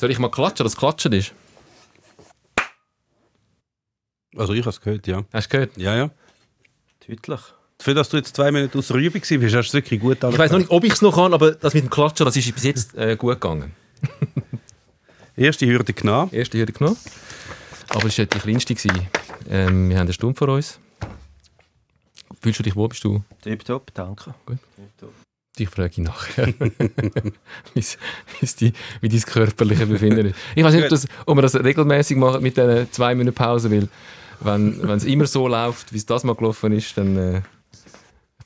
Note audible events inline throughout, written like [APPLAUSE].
Soll ich mal klatschen, dass Klatschen ist? Also ich habe es gehört, ja. Hast du gehört? Ja, ja. Deutlich. Dafür, dass du jetzt zwei Minuten aus der Übung bist, hast du es wirklich gut Ich weiß noch nicht, ob ich es noch kann, aber das mit dem Klatschen, das ist bis jetzt äh, gut gegangen. [LAUGHS] Erste Hürde genommen. Erste Hürde genommen. Aber es war die kleinste. gewesen. Ähm, wir haben eine Stunde vor uns. Fühlst du dich wohl? Bist du? Tipptopp, danke. Ich frage ihn nachher, [LAUGHS] die- wie dein körperliche Befinden ist. Ich weiß nicht, ob, das, ob wir das regelmäßig machen mit diesen zwei Minuten Pause, weil wenn wenn es immer so läuft, wie es das mal gelaufen ist, dann äh,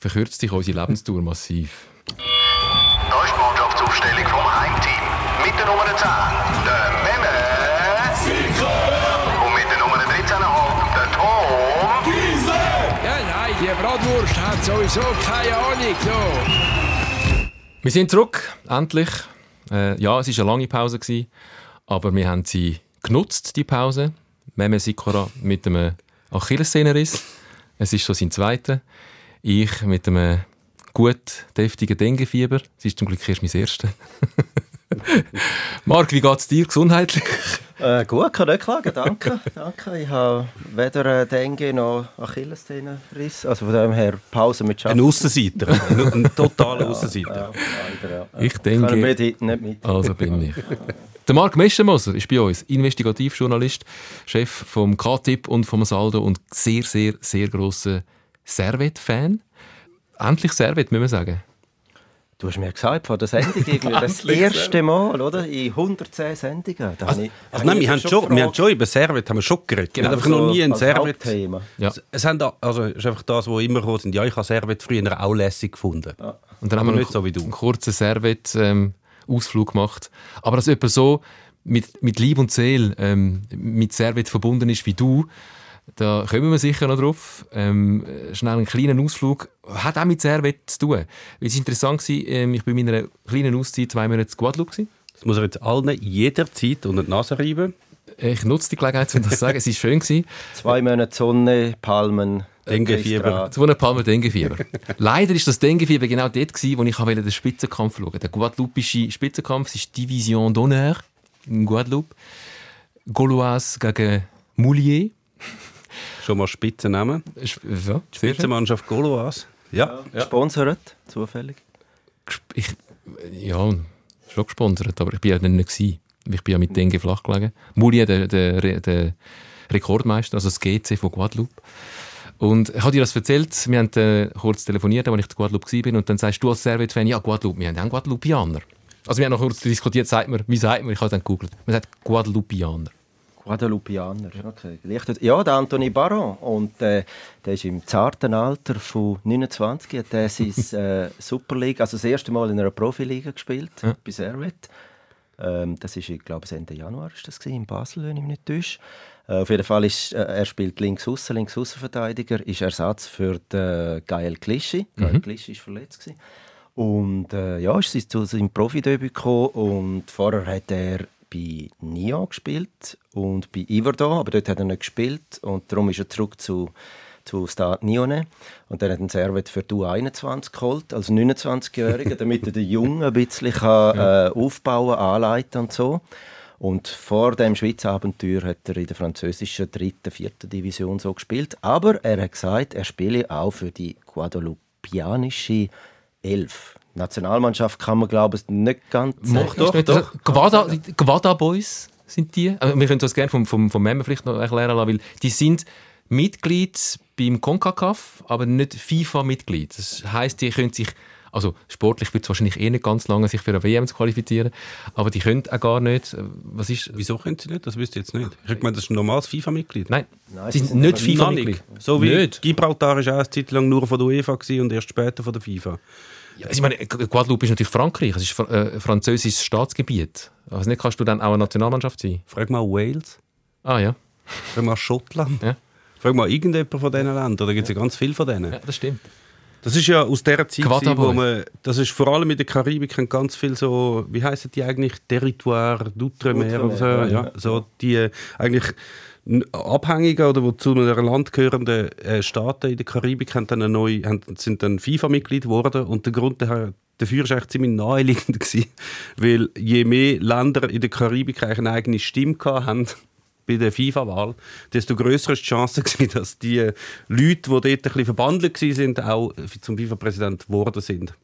verkürzt sich unsere Lebenstour massiv. Da ist die Mannschaftsaufstellung vom Heimteam. Mit der Nummer 10, der Memme. Und mit der Nummer 13,5, der Tom. Ja, nein, die Bratwurst hat sowieso keine Ahnung. So. Wir sind zurück, endlich. Äh, ja, es war eine lange Pause, gewesen, aber wir haben sie genutzt, die Pause. Meme Sikora mit einem Achillessehnenriss. Es ist schon sein zweiter. Ich mit einem gut deftigen Denguefieber. Es ist zum Glück erst mein erster. [LAUGHS] Marc, wie geht es dir gesundheitlich? Äh, gut, kann nicht klagen, danke. danke. Ich habe weder Dengue noch Achillessehnenriss. Also von dem her Pause mit Ein Schaffen. Aussenseiter. ein, ein totaler Aussenseiter. Ja, leider, ja. Ich denke, mit, nicht mit. also bin ich. Der Marc Meschenmoser ist bei uns, Investigativjournalist, Chef vom K-Tipp und vom Saldo und sehr, sehr, sehr grosser Servet-Fan. Endlich Servet, müssen wir sagen. Du hast mir gesagt, vor der Sendung [LAUGHS] irgendwie das erste Mal, oder? In 110 Sendungen. Da habe ich- Also nein, wir haben, schon, wir haben schon über Servet haben wir schon geredet. Genau. wir haben einfach noch nie ein Servet. Ja. Es haben da, also es ist einfach das, wo immer sind. Ja, ich habe Servet früher auch lässig gefunden. Und dann haben wir nicht noch so wie du. einen kurzen Servet-Ausflug gemacht. Aber dass jemand so mit, mit Lieb und Seele ähm, mit Servet verbunden ist wie du, da kommen wir sicher noch drauf. Ähm, schnell einen kleinen Ausflug. Hat auch mit Servet zu tun. Weil Es war interessant, gewesen, ähm, ich war in meiner kleinen Auszeit zwei Monate in Guadeloupe. Gewesen. Das muss er jetzt allen jederzeit unter die Nase reiben. Ich nutze die Gelegenheit, um das zu sagen. Es war schön. Gewesen. Zwei Monate Sonne, Palmen, Denguefieber. Orchestra. Zu einem Palmer Denguefieber. Leider ist das Denguefieber genau dort gewesen, wo ich wollte den Spitzenkampf schauen. Der guadeloupische Spitzenkampf das ist Division d'honneur in Guadeloupe. Gauloise gegen Moulier. Schon mal Spitzennamen. Ja. Spitzenmannschaft Goloas. Ja. Gesponsert, zufällig. Ich, ja, schon gesponsert, aber ich bin ja dann nicht gewesen. Ich bin ja mit Dengue flach gelegen. Moulier, der, der, der Rekordmeister, also das GC von Guadeloupe. Und ich habe dir das erzählt, wir haben äh, kurz telefoniert, als ich in Guadeloupe war, und dann sagst du als Servet-Fan, ja, Guadeloupe, wir haben ja einen Guadeloupianer. Also wir haben noch kurz diskutiert, sagt man, wie sagt man, ich habe dann gegoogelt, man sagt Guadeloupianer. Guadeloupianer. Okay. Ja, der Anthony Baron. Und äh, der ist im zarten Alter von 29. Hat er sein [LAUGHS] äh, Super League, also das erste Mal in einer Profiliga gespielt, Ja. bei Servet. Ähm, das ist, ich glaube, Ende Januar ist das gewesen, in Basel, wenn ich mich nicht täusche. Äh, auf jeden Fall ist äh, er spielt links außen, links Außenverteidiger, ist Ersatz für den Gael Clichy. Gael Clichy ist verletzt gewesen. Und äh, ja, ist zu seinem Profidebüt gekommen und vorher hat er bei Nyon gespielt und bei Iverdon, aber dort hat er nicht gespielt und darum ist er zurück zu, zu Stade Nyonnais und dann hat er einen Servet für die U21 geholt, als 29-Jähriger, damit er den Jungen ein bisschen [LAUGHS] kann, äh, aufbauen, anleiten und so. Und vor dem Schweizer Abenteuer hat er in der französischen dritten, vierten Division so gespielt. Aber er hat gesagt, er spiele auch für die guadeloupianische Elf. Nationalmannschaft kann man, glaube ich, nicht ganz Doch, sagen. doch, doch. Guada, die Guada Boys sind die. Also wir können das gerne vom, vom, vom Memme vielleicht noch erklären lassen, weil die sind Mitglied beim CONCACAF, aber nicht FIFA-Mitglied. Das heisst, die können sich, also sportlich wird es wahrscheinlich eh nicht ganz lange, sich für eine WM zu qualifizieren, aber die können auch gar nicht, äh, was ist, Wieso können sie nicht? Das wüsste ich jetzt nicht. Ich meine, das ist ein normales FIFA-Mitglied. nein, Nein, sie sind sind nicht FIFA-Mitglied. So wie Nicht. Gibraltar ist auch eine Zeit lang nur von der UEFA und erst später von der FIFA. Ja, also ich meine, Guadeloupe ist natürlich Frankreich, es ist Fra- äh, französisches Staatsgebiet. Also nicht kannst du dann auch eine Nationalmannschaft sein? Frag mal Wales, Ah ja, frag mal Schottland. Ja. Frag mal irgendjemand von diesen Ländern. Da gibt es ja ganz viele von denen. ja das stimmt. Das ist ja aus der Zeit, gewesen, wo man, das ist vor allem in der Karibik ganz viel so, wie heißen die eigentlich, Territoire d'Outre-mer oder so, ja, so die äh, eigentlich Abhängigen oder wo zu einem Land gehörenden äh, Staaten in der Karibik haben dann eine neue, haben, sind dann FIFA-Mitglied geworden und der Grund daher, dafür ist eigentlich ziemlich naheliegend [LAUGHS] gewesen, weil je mehr Länder in der Karibik eine eigene Stimme haben [LAUGHS] bei der FIFA-Wahl, desto grösser ist die Chance [LAUGHS] gewesen, dass die Leute, die dort ein bisschen verbandelt sind, auch zum FIFA-Präsident geworden sind.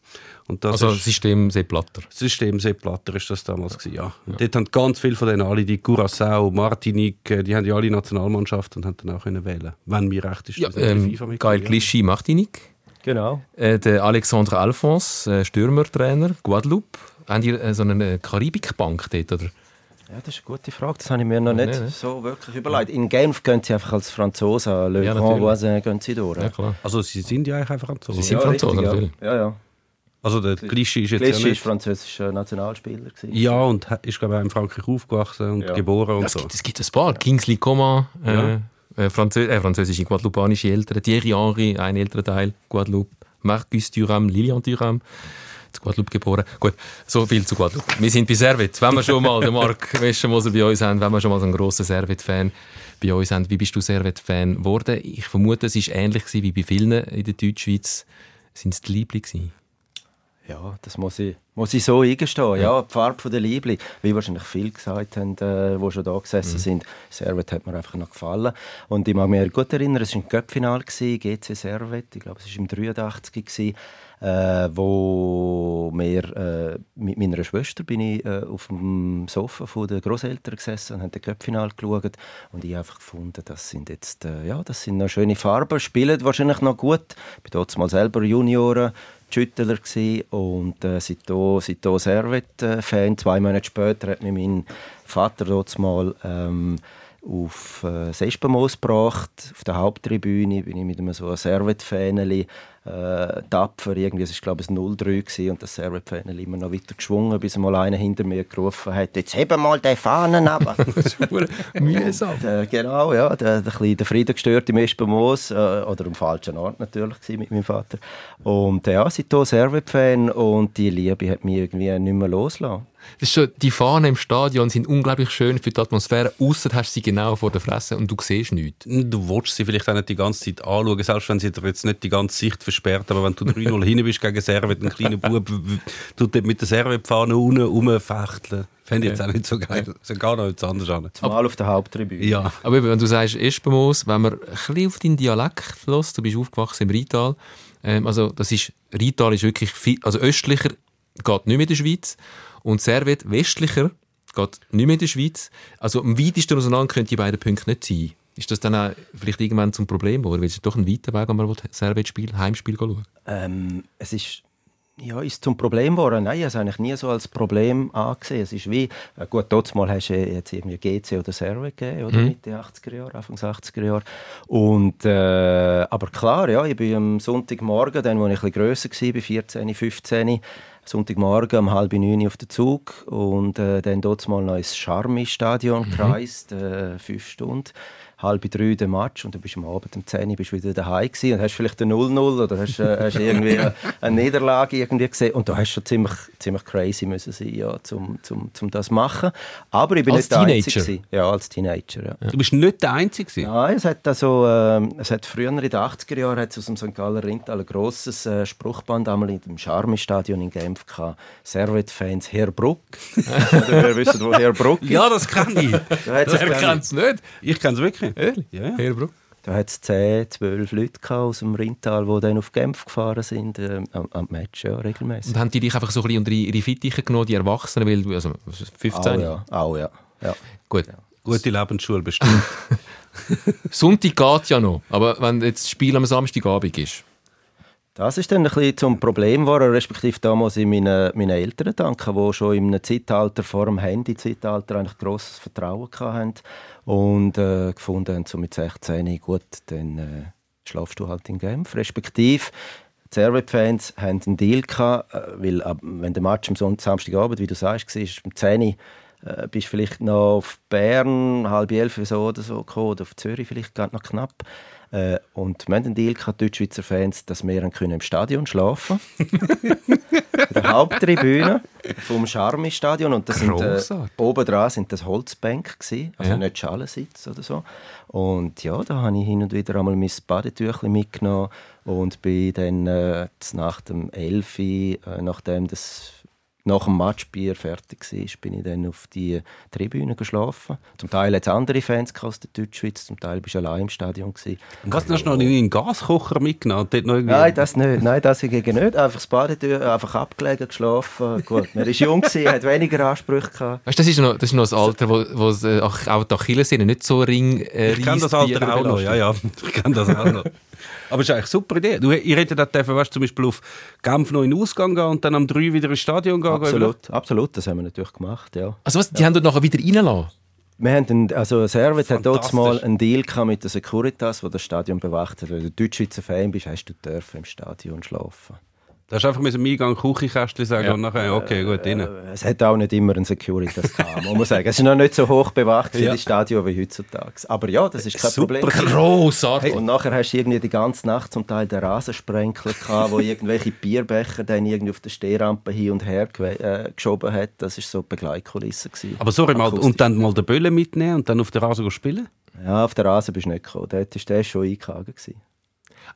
Und das Also ist- System sehr platter. das System Sepp Blatter ist das damals gewesen, ja. Und Dort haben ganz viele von denen alle, die Curaçao, Martinique, äh, die haben ja alle Nationalmannschaft und haben dann auch können wählen, wenn mir recht ist. Ja, ähm, Gael ja. Clichy Martinique, Genau. äh, der Alexandre Alphonse, äh, Stürmertrainer, Guadeloupe. Haben die äh, so eine Karibikbank dort, oder? Ja, das ist eine gute Frage. Das habe ich mir noch nicht Nee, nee. so wirklich überlegt. In Genf gehen sie einfach als Franzosen, Le Ja, Grand natürlich. Voisin gehen sie durch. Ja, klar. Also sie sind ja eigentlich Franzosen. Sie sind Franzosen, richtig, natürlich. ja. ja, ja. Also der Clichy ist jetzt Clichy ja war nicht... französischer Nationalspieler. gewesen. Ja, und ist glaube ich auch in Frankreich aufgewachsen und Ja. geboren und Es so. gibt, es gibt ein paar. Kingsley Coman, äh, Ja. äh, Franzö äh, französische, guadeloupanische Eltern. Thierry Henry, ein älterer Teil, Guadeloupe. Marcus Thuram, Lilian Thuram. zu Guadeloupe geboren. Gut, so viel zu Guadeloupe. Wir sind bei Servet. Wenn wir schon mal den Marc [LAUGHS] Westermoser bei uns haben, wenn wir schon mal so einen grossen Servet-Fan bei uns haben, wie bist du Servet-Fan geworden? Ich vermute, es war ähnlich wie bei vielen in der Deutschschweiz. Sind es die Liebling gewesen? Ja, das muss ich, muss ich so eingestehen. Ja. die Farbe der Liebli, wie wahrscheinlich viele gesagt haben, äh, die schon da gesessen sind. Servet hat mir einfach noch gefallen. Und ich mag mich gut erinnern, es war ein Göppfinal, GC Servet, ich glaube, es war im 83 gewesen, äh, wo wir, äh, mit meiner Schwester bin ich äh, auf dem Sofa von den Großeltern gesessen und haben den Göppfinal geschaut. Und ich habe einfach gefunden, das sind jetzt, äh, ja, das sind noch schöne Farben, spielen wahrscheinlich noch gut. Ich war dort mal selber Junioren. Schüttler gsi und äh, seitdem, seitdem Servet-Fan. Zwei Monate später hat mich mein Vater dort mal ähm, auf äh, Sespenmoos gebracht. Auf der Haupttribüne bin ich mit einem so einem Servet-Fähneli äh, tapfer. Irgendwie, es war glaube ich ein 0-3 gewesen und das Servet-Fähneli immer noch weiter geschwungen, bis mal einer hinter mir gerufen hat, «Jetzt heb mal den Fahnen ab!» [LAUGHS] Mühsam. Der, genau, ja, der, der, kleine, der Frieden gestört im Espenmoos, äh, oder am falschen Ort natürlich gewesen mit meinem Vater. Und äh, ja, seitdem Servet-Fan und die Liebe hat mich irgendwie nicht mehr losgelassen. Das ist schon, die Fahnen im Stadion sind unglaublich schön für die Atmosphäre, außer hast du sie genau vor der Fresse und du siehst nichts. Du willst sie vielleicht auch nicht die ganze Zeit anschauen, selbst wenn sie dir jetzt nicht die ganze Sicht versperrt, aber wenn du [LAUGHS] 3-0 hin bist gegen Servet, ein kleiner Bub tut dort mit der Servetpfanne unten rumfechteln. Fände ich jetzt auch nicht so geil. So gar noch etwas anderes an. Zumal auf der Haupttribüne. Ja. Aber eben, wenn du sagst Espenmoos, wenn man ein bisschen auf deinen Dialekt lässt, du bist aufgewachsen im Rheintal, ähm, also das ist, Rheintal ist wirklich viel, also östlicher geht nicht mehr in der Schweiz und Servet westlicher geht nicht mehr in der Schweiz. Also am weitesten auseinander können die beiden Punkte nicht sein. Ist das dann auch vielleicht irgendwann zum Problem geworden? Es ist doch ein weiter Weg, wenn man Servet-Spiel, Heimspiel schauen Ähm, es ist ja, ist zum Problem geworden. Nein, ich habe es eigentlich nie so als Problem angesehen. Es ist wie, äh, gut, dort mal hast du jetzt irgendwie GC oder Servet gegeben, oder Mitte 80er Jahre, Anfang 80er Jahre. Und, äh, aber klar, ja, ich bin am Sonntagmorgen, dann, als ich ein bisschen grösser war, bei 14, 15, Sonntagmorgen um halb neun auf den Zug und äh, dann dort mal noch ins Charmy-Stadion gereist, äh, fünf Stunden halb drei der Match und dann bist du am Abend um 10 Uhr bist wieder daheim gewesen und hast vielleicht ein 0-0 oder hast, äh, hast [LAUGHS] irgendwie eine, eine Niederlage irgendwie gesehen und da hast du schon ziemlich, ziemlich crazy müssen sein, ja, zum, zum, zum das machen. Aber ich bin Als nicht der Einzige. Teenager? gewesen. Ja, als Teenager, ja. Du bist nicht der Einzige. gewesen. Nein, es hat also, ähm, es hat früher in den 80er Jahren hat's aus dem St. Galler Rintal ein grosses äh, Spruchband einmal in dem Charmy-Stadion in Genf gehabt. Servet-Fans Herr Bruck. [LAUGHS] Oder wer wisst, wo Herr Bruck ist? [LAUGHS] Ja, das kenne ich. Da Wer es, kennt es nicht? Ich kenne es wirklich. Ehrlich? Ja, ja. Herbruck? Da hat es 10, 12 Leute aus dem Rintal, die dann auf Genf gefahren sind, äh, am, am Match, ja, regelmäßig. Und haben die dich einfach so ein bisschen unter ihre Fittiche genommen, die Erwachsenen, weil du, also 15? Auch ja, auch ja. ja. Gut. Gute Lebensschule bestimmt. [LAUGHS] Sonntag geht ja noch, aber wenn jetzt das Spiel am Samstagabend ist, Das ist dann ein bisschen zum Problem geworden, respektive da muss ich meinen, meinen Eltern danken, die schon im Zeitalter vor dem Handy-Zeitalter eigentlich grosses Vertrauen hatten und äh, gefunden haben, so mit 16, gut, dann äh, schlafst du halt in Genf, respektive die Servet-Fans haben einen Deal gehabt, äh, weil wenn der Match am Samstagabend, wie du sagst, war, um 10 Uhr, äh, bist vielleicht noch auf Bern, halb elf so oder so gekommen, oder auf Zürich vielleicht gerade noch knapp. Äh, und wir haben einen Deal gehabt, Deutschschweizer Fans, dass wir können im Stadion schlafen In der Haupttribüne vom Charmi-Stadion. Und das sind, äh, oben dran sind das Holzbänke gewesen, also Ja. nicht Schalensitz oder so. Und ja, da habe ich hin und wieder einmal mein Badetüchlein mitgenommen und bin dann äh, nach dem 11 Uhr, äh, nachdem das nach dem Matchbier fertig war, bin ich dann auf die Tribüne geschlafen. Zum Teil hat es andere Fans aus der Deutschschweiz, zum Teil bist du allein im Stadion. Gewesen. Und hast du noch einen Gaskocher mitgenommen? irgendwie Nein, das nicht. Nein, das hingegen nicht. Einfach das Badetür, einfach abgelegen, geschlafen. Gut, man war jung, gewesen, hat weniger Ansprüche gehabt. Weißt das ist noch, das ist noch das Alter, wo, wo es, äh, auch die Achillessehne nicht so ring äh, Ich kenne das Alter auch noch, ja, ja. Ich kenne das auch noch. Aber es ist eigentlich eine super Idee. Du, ihr hättet auch dürfen, weißt, zum Beispiel auf Genf noch in den Ausgang gehen und dann am 3 wieder ins Stadion gehen. Absolut, absolut, das haben wir natürlich gemacht, ja. Also was, die haben dort nachher wieder reingelassen? Wir haben einen, also Servet hat dort mal einen Deal mit der Securitas, wo das Stadion bewacht hat. Wenn du Deutschschweizer Fan bist, hast du dürfen im Stadion schlafen. Da hast du einfach mit dem Eingang Küchenkästchen sagen Ja. und nachher, okay, gut, rein. Äh, Es hat auch nicht immer einen Securitas gehabt, muss man sagen. Es ist noch nicht so hoch bewacht für Ja. die Stadion wie heutzutage. Aber ja, das ist kein Super Problem. Grossartig. Und nachher hast du irgendwie die ganze Nacht zum Teil den Rasensprenkler gehabt, wo irgendwelche Bierbecher dann irgendwie auf der Stehrampe hin und her äh, geschoben hat. Das ist so die Begleitkulisse gewesen. Aber sorry, mal, und dann mal den Böllen mitnehmen und dann auf der Rasen spielen? Ja, auf der Rasen bist du nicht gekommen. Dort war der schon eingehangen. gewesen.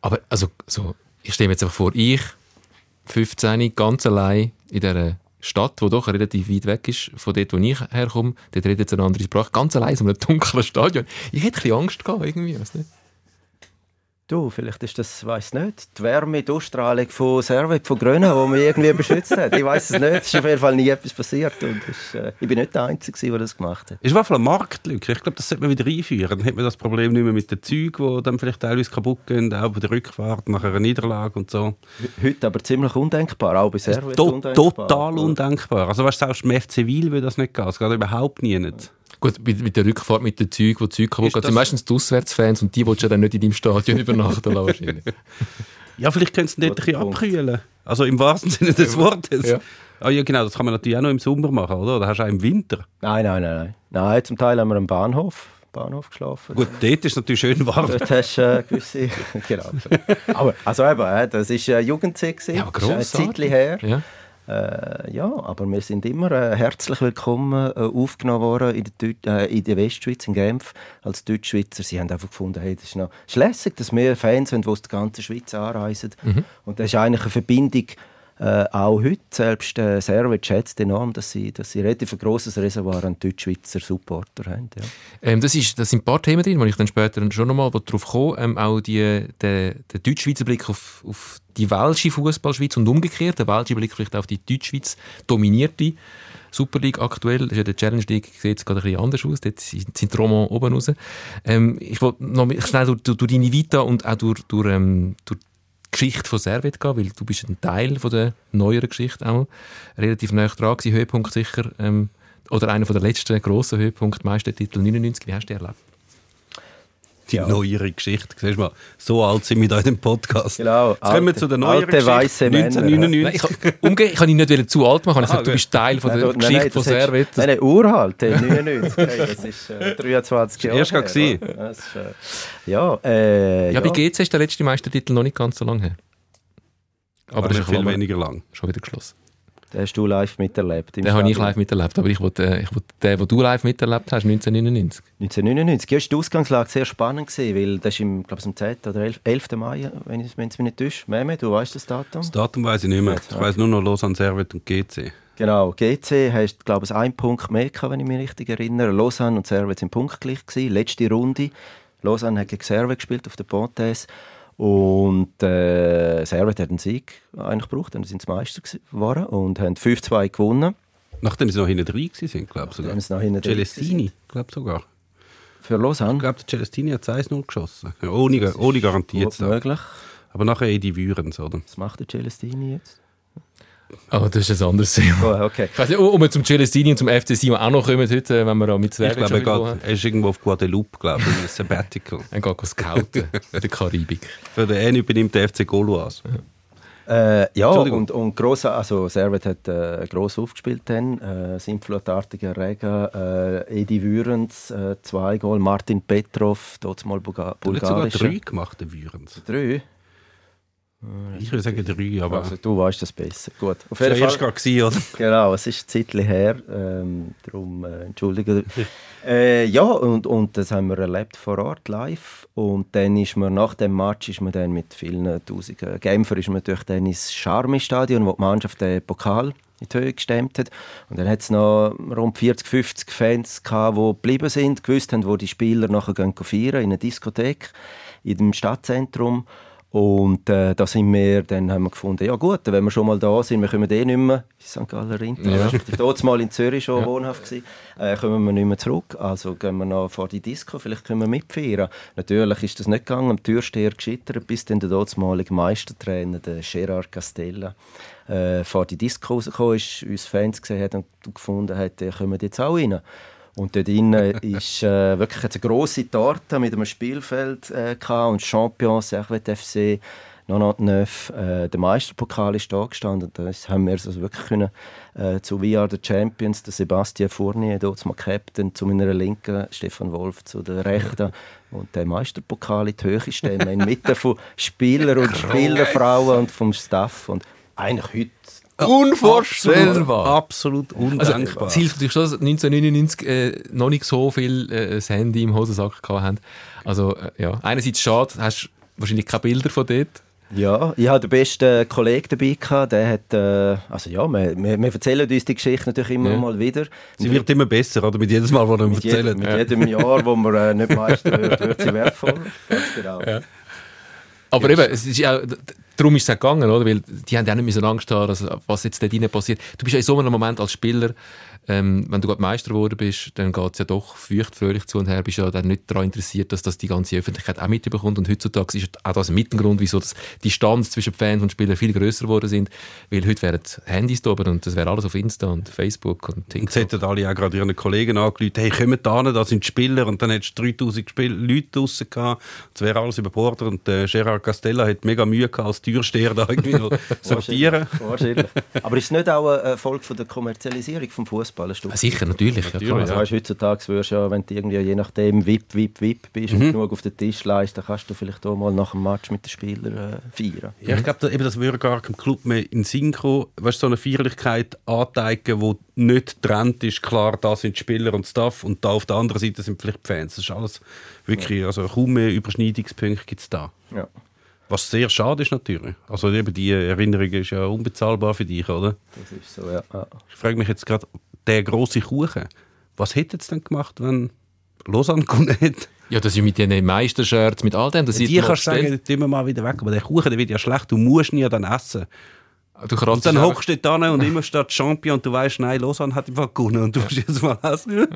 Aber also, so, ich stelle mir jetzt einfach vor, ich, 15, ganz allein in dieser Stadt, die doch relativ weit weg ist von dort, wo ich herkomme, dort redet jetzt eine andere Sprache, ganz allein in so einem dunklen Stadion. Ich hätte ein bisschen Angst gehabt, irgendwie, weiss nicht. Du, vielleicht ist das, weiß nicht, die Wärme, die Ausstrahlung von Servet, von Gröna, die mich irgendwie beschützt hat. [LAUGHS] Ich weiß es nicht. Es ist auf jeden Fall nie etwas passiert. Und ist, äh, ich bin nicht der Einzige, der das gemacht hat. Ist auf jeden Fall eine Marktlücke. Ich glaube, das sollte man wieder einführen. Dann hat man das Problem nicht mehr mit den Zügen, die dann vielleicht teilweise kaputt gehen, auch bei der Rückfahrt nach einer Niederlage und so. Heute aber ziemlich undenkbar, auch bei Servet To undenkbar. total undenkbar. Also weißt du, selbst im FC Wil würde das nicht gehen. Es geht überhaupt nie nicht. Gut, mit, der Rückfahrt mit den Zügen, wo die Züge kaputt gehen, sind meistens die Auswärtsfans und die willst du ja dann nicht in deinem Stadion [LAUGHS] übernachten lassen. Ja, vielleicht können sie dort ein bisschen abkühlen. Also im wahrsten Sinne des Wortes. Ja. Ah, ja, genau, das kann man natürlich auch noch im Sommer machen, oder? Oder hast du auch im Winter? Nein, nein, nein, nein. Nein, zum Teil haben wir am Bahnhof, Bahnhof geschlafen. Gut, dort ist es natürlich schön warm. Dort hast du äh, gewisse... [LAUGHS] genau. Aber also eben, äh, das war äh, Jugendzeit. gewesen. Ja, ist ein grossartig. Zeitchen her. Ja. Äh, ja, aber wir sind immer äh, herzlich willkommen äh, aufgenommen worden in der, Deut- äh, in der Westschweiz, in Genf, als Deutschschweizer. Sie haben einfach gefunden, hey, das ist noch ist lässig, dass wir Fans haben, die aus der ganzen Schweiz anreisen. Und das ist eigentlich eine Verbindung, äh, auch heute. Selbst äh, Servet schätzt enorm, dass sie, dass sie relativ ein grosses Reservoir an Deutschschweizer Supporter haben. Ja. Ähm, das, ist, das sind ein paar Themen drin, wo ich dann später schon nochmal darauf komme. Ähm, auch die, der, der deutsch-schweizer Blick auf, auf die welsche Fußballschweiz und umgekehrt. Der welsche Blick vielleicht auf die Deutschschweiz dominierte Super League aktuell. Ist ja der Challenge League sieht es gerade ein bisschen anders aus. Dort sind die Roman oben raus. Ähm, ich wollte noch schnell durch, durch, deine Vita und auch durch, durch, ähm, durch Geschichte von Servet gehen, weil du bist ein Teil von der neueren Geschichte auch. Relativ nah dran gewesen, Höhepunkt sicher. Ähm, oder einer von der letzten grossen Höhepunkte, Meistertitel 99. Wie hast du den erlebt? Die neuere Geschichte. Siehst du mal, so alt sind wir da in dem Podcast. Genau, Jetzt kommen wir alte- zu der neueren alte Geschichte. Männer, ja. 1999. Nein, ich, kann- umgehen, ich kann ihn nicht wollen zu alt machen. Ich Aha, sage, du bist Teil von der Nein, Geschichte nein, von Servet. Nein, nein, uralt, hey, 99. hey, das ist äh, 23 Jahre Erst her? Das ist, äh, ja, äh, Ja, bei GC ist der letzte Meistertitel noch nicht ganz so lange her. aber Aber das ist viel viel weniger lang. schon wieder geschlossen. Den hast du live miterlebt. Den habe ich live miterlebt, aber ich wollte, äh, ich wollte den, den du live miterlebt hast, 1999. 1999. Ja, ist die Ausgangslage sehr spannend gewesen, weil das ist im, glaube ich, am 10. oder 11. 11. Mai, wenn ich wenn es mich nicht täuscht. Mehmet, du weißt das Datum? Das Datum weiß ich nicht mehr. Ich weiß nur noch Lausanne, Servet und GC. Genau, GC hast, glaube ich, einen Punkt mehr gehabt, wenn ich mich richtig erinnere. Lausanne und Servet sind punktgleich gewesen. Letzte Runde. Lausanne hat gegen Servet gespielt auf der Pontes. Und äh, Servet hat einen Sieg eigentlich gebraucht, dann sind sie Meister geworden und haben 5-2 gewonnen. Nachdem sie noch hinten drin waren, glaube ich sogar. Haben sie noch hinten drin Celestini, glaube ich sogar. Für Lausanne. Ich glaube, der Celestini hat 1-0 geschossen. Ohne, ohne jetzt. möglich. Aber nachher Edi Würens, oder? Was macht der Celestini jetzt? Aber das ist ein anderes Thema. Oh, okay. Ich weiß nicht, ob wir zum Celestini und zum FC Sion auch noch kommen heute, wenn wir auch mit Ich Servet glaube, er, ist irgendwo auf Guadeloupe, glaube ich, in Sabbatical. [LAUGHS] Er geht scouten in der Karibik. Für den einen übernimmt der FC Gaulois. Äh, ja, Entschuldigung. und, und gross, also Servet hat äh, gross aufgespielt dann. Äh, Sintflutartiger Regen, äh, Edi Würens, äh, zwei Goal, Martin Petrov, dort mal Bulga Du hast sogar bulgarischer. drei gemacht, der Würens. Drei? Ich würde sagen drei, aber... Also du weißt das besser. Gut. Auf das war jeden Fall. gerade, gewesen, oder? [LAUGHS] Genau, es ist ein Zeitchen her, ähm, darum äh, entschuldige. [LAUGHS] äh, ja, und, und das haben wir erlebt vor Ort, live. Und dann ist man, nach dem Match ist man dann mit vielen tausenden Genfer ist man durch dann ins Charmi-Stadion, wo die Mannschaft den Pokal in die Höhe gestemmt hat. Und dann hat es noch rund 40, 50 Fans gehabt, die geblieben sind, gewusst haben, wo die Spieler nachher gehen feiern, in einer Diskothek, in dem Stadtzentrum. Und äh, da sind wir, dann haben wir gefunden, ja gut, wenn wir schon mal da sind, wir kommen eh nicht mehr in St. Galler Inter, Ja. respektive dort mal in Zürich schon wohnhaft gewesen, äh, kommen wir nicht mehr zurück. Also gehen wir noch vor die Disco, vielleicht können wir mitfeiern. Natürlich ist das nicht gegangen, am Türsteher gescheitert, bis dann der dortmalige Meistertrainer, der Gerard Castella, äh, vor die Disco rausgekommen ist, uns Fans gesehen hat und gefunden hat, äh, kommen jetzt auch rein. Und dort drinnen [LAUGHS] ist äh, wirklich eine grosse Torte mit einem Spielfeld äh, und Champions, Servet FC, 99, äh, der Meisterpokal ist da gestanden. Das haben wir also wirklich können, äh, zu We Are the Champions, der Sebastian Fournier, dort mal Captain, zu meiner Linken, Stefan Wolf zu der Rechten. Und der Meisterpokal in die Höhe stemmen, inmitten von Spielern und Spielerfrauen und vom Staff. Und eigentlich heute Unvorstellbar. Absolut Also, undenkbar. es hilft natürlich schon, dass 1999 äh, noch nicht so viel äh, das Handy im Hosensack haben. Also, äh, ja. Einerseits schade, hast wahrscheinlich keine Bilder von dort. Ja, ich hatte den besten Kollegen dabei gehabt, der hat, äh, also ja, wir, wir, wir erzählen uns die Geschichte natürlich immer Ja. mal wieder. Sie wird immer besser, oder? Mit jedem Mal, wo wir mit, jedem, erzählen. mit jedem Jahr, wo man äh, nicht Meister wird, wird sie wertvoll. [LAUGHS] Ganz genau. Aber eben, es ist ja, darum ist es auch gegangen, oder? Weil die haben ja auch nicht Angst haben, dass, was jetzt dort drinnen passiert. Du bist ja in so einem Moment als Spieler, ähm, wenn du gerade Meister geworden bist, dann geht es ja doch feucht, fröhlich zu und her, bist ja dann nicht daran interessiert, dass das die ganze Öffentlichkeit auch mitbekommt. Und heutzutage ist auch das mit ein Grund, wieso die Distanz zwischen Fans und Spielern viel grösser geworden sind. Weil heute wären Handys da oben und das wäre alles auf Insta und Facebook und Und TikTok. sie hätten alle auch gerade ihren Kollegen angerufen, hey, kommt da hin, da sind Spieler. Und dann hättest du 3000 Spiel Leute draussen gehabt. Das wäre alles überbordet. Und äh, Gerard Castella hat mega Mühe gehabt, als Türsteher da irgendwie [LAUGHS] sortieren. Wahrscheinlich. Aber ist es nicht auch eine Folge von der Kommerzialisierung vom Fußball? Ein Stück? Sicher, natürlich. Ja, klar. Also weißt, heutzutage du ja, wenn du irgendwie je nachdem VIP, VIP, VIP bist Mhm. und genug auf den Tisch leist, dann kannst du vielleicht auch mal nach dem Match mit den Spielern äh, feiern. Ja, ich glaube, da, eben, das würde gar keinem Club mehr in Synchro, weißt, so eine Feierlichkeit anteigen, die nicht getrennt ist. Klar, da sind Spieler und Staff und da auf der anderen Seite sind vielleicht die Fans. Das ist alles wirklich, also kaum mehr Überschneidungspunkte gibt es da. Ja. Was sehr schade ist natürlich. Also eben die Erinnerung ist ja unbezahlbar für dich, oder? Das ist so, ja. ja. Ich frage mich jetzt gerade, der große Kuchen, was hätte es denn gemacht, wenn Lausanne [LAUGHS] gewonnen hätte? Ja, das ist mit den Meistershirts, mit all dem. Das Die kannst du sagen, die immer mal wieder weg, aber der Kuchen der wird ja schlecht, du musst ihn ja dann essen. Du Und dann hockst du da und immer steht Champion und du weißt, nein, Lausanne hat einfach gewonnen und du musst jetzt mal essen. [LAUGHS]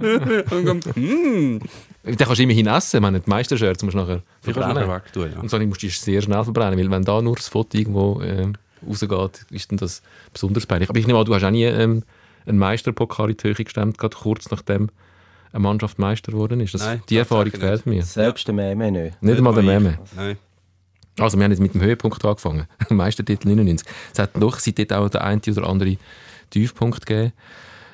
und hm, Den kannst du immerhin essen. Meine, die Meistershirts musst du nachher verbrennen. nachher wegtun, ja. Und so musst du sehr schnell verbrennen, weil wenn da nur das Foto irgendwo ähm, rausgeht, ist dann das besonders peinlich. Aber ich nehme an, du hast auch nie ähm, einen Meisterpokal in die Höhe gestemmt, gerade kurz nachdem eine Mannschaft Meister geworden ist. Das, Nein, die Erfahrung fehlt mir. Selbst der Meme nicht. Nicht einmal der. Meme. Nein. Also, wir haben jetzt mit dem Höhepunkt angefangen. [LAUGHS] Meistertitel 99. Es hat doch seitdem auch der eine oder andere Tiefpunkt gegeben.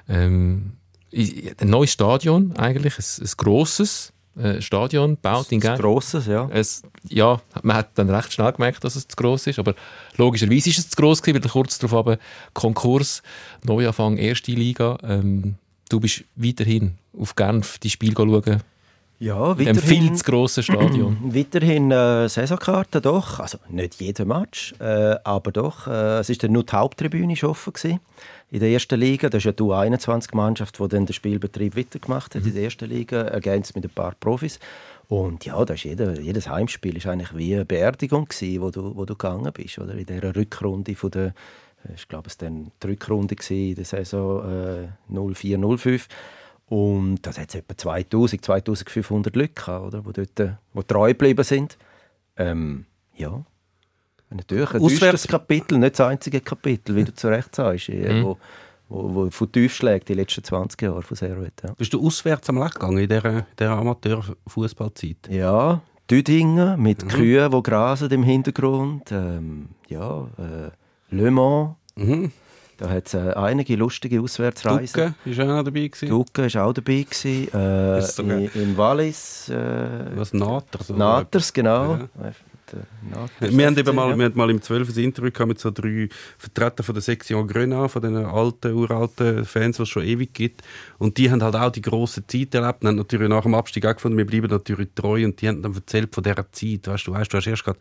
Ähm, ein neues Stadion eigentlich, ein, ein grosses äh, Stadion, baut in Das Genf. Grosses, ja. Es, ja, man hat dann recht schnell gemerkt, dass es zu gross ist, aber logischerweise ist es zu gross gewesen, weil kurz darauf aber Konkurs, Neuanfang, erste Liga. Ähm, du bist weiterhin auf Genf die Spiel schauen, Ja, in dem viel zu grossen Stadion. [CLEARS THROAT] Weiterhin äh, Saisonkarte doch, also nicht jeden Match, äh, aber doch. Äh, es ist dann nur die Haupttribüne offen gewesen. in der ersten Liga. Das ist ja die U21-Mannschaft, die dann den Spielbetrieb weitergemacht hat in der ersten Liga, ergänzt mit ein paar Profis. Und ja, das ist jeder, jedes Heimspiel ist eigentlich wie eine Beerdigung gewesen, wo du, wo du gegangen bist, oder? In dieser Rückrunde von der, äh, ich glaube, es war dann die Rückrunde gewesen in der Saison äh, 04-05. Und das hat etwa 2000, 2500 Leute gehabt, oder? Die dort äh, wo treu geblieben sind. Ähm, ja. Natürlich ein Auswärts- düsteres Kapitel, nicht das einzige Kapitel, wie du zu Recht sagst, äh, wo, wo, wo von tief schlägt die letzten 20 Jahre von Servet. Ja. Bist du auswärts am Lech gegangen in dieser, dieser Amateurfußballzeit? Ja, Düdingen mit Kühen, die grasen im Hintergrund. Ähm, ja, äh, Le Mans. Mhm. Da hat es äh, einige lustige Auswärtsreisen. Ducke ist auch noch dabei gewesen. Ducke war auch dabei. Gewesen. Äh, in, in Wallis. Äh, Was Naters? Naters, genau. Ja. Äh, Wir haben, eben mal, ja. wir haben mal im 12. ein Interview gehabt mit so drei Vertretern von der Sektion Grenat, von den alten, uralten Fans, die es schon ewig gibt. Und die haben halt auch die grosse Zeit erlebt und haben natürlich nach dem Abstieg auch gefunden, wir bleiben natürlich treu. Und die haben dann erzählt von dieser Zeit. Weißt du, weißt, du hast erst gerade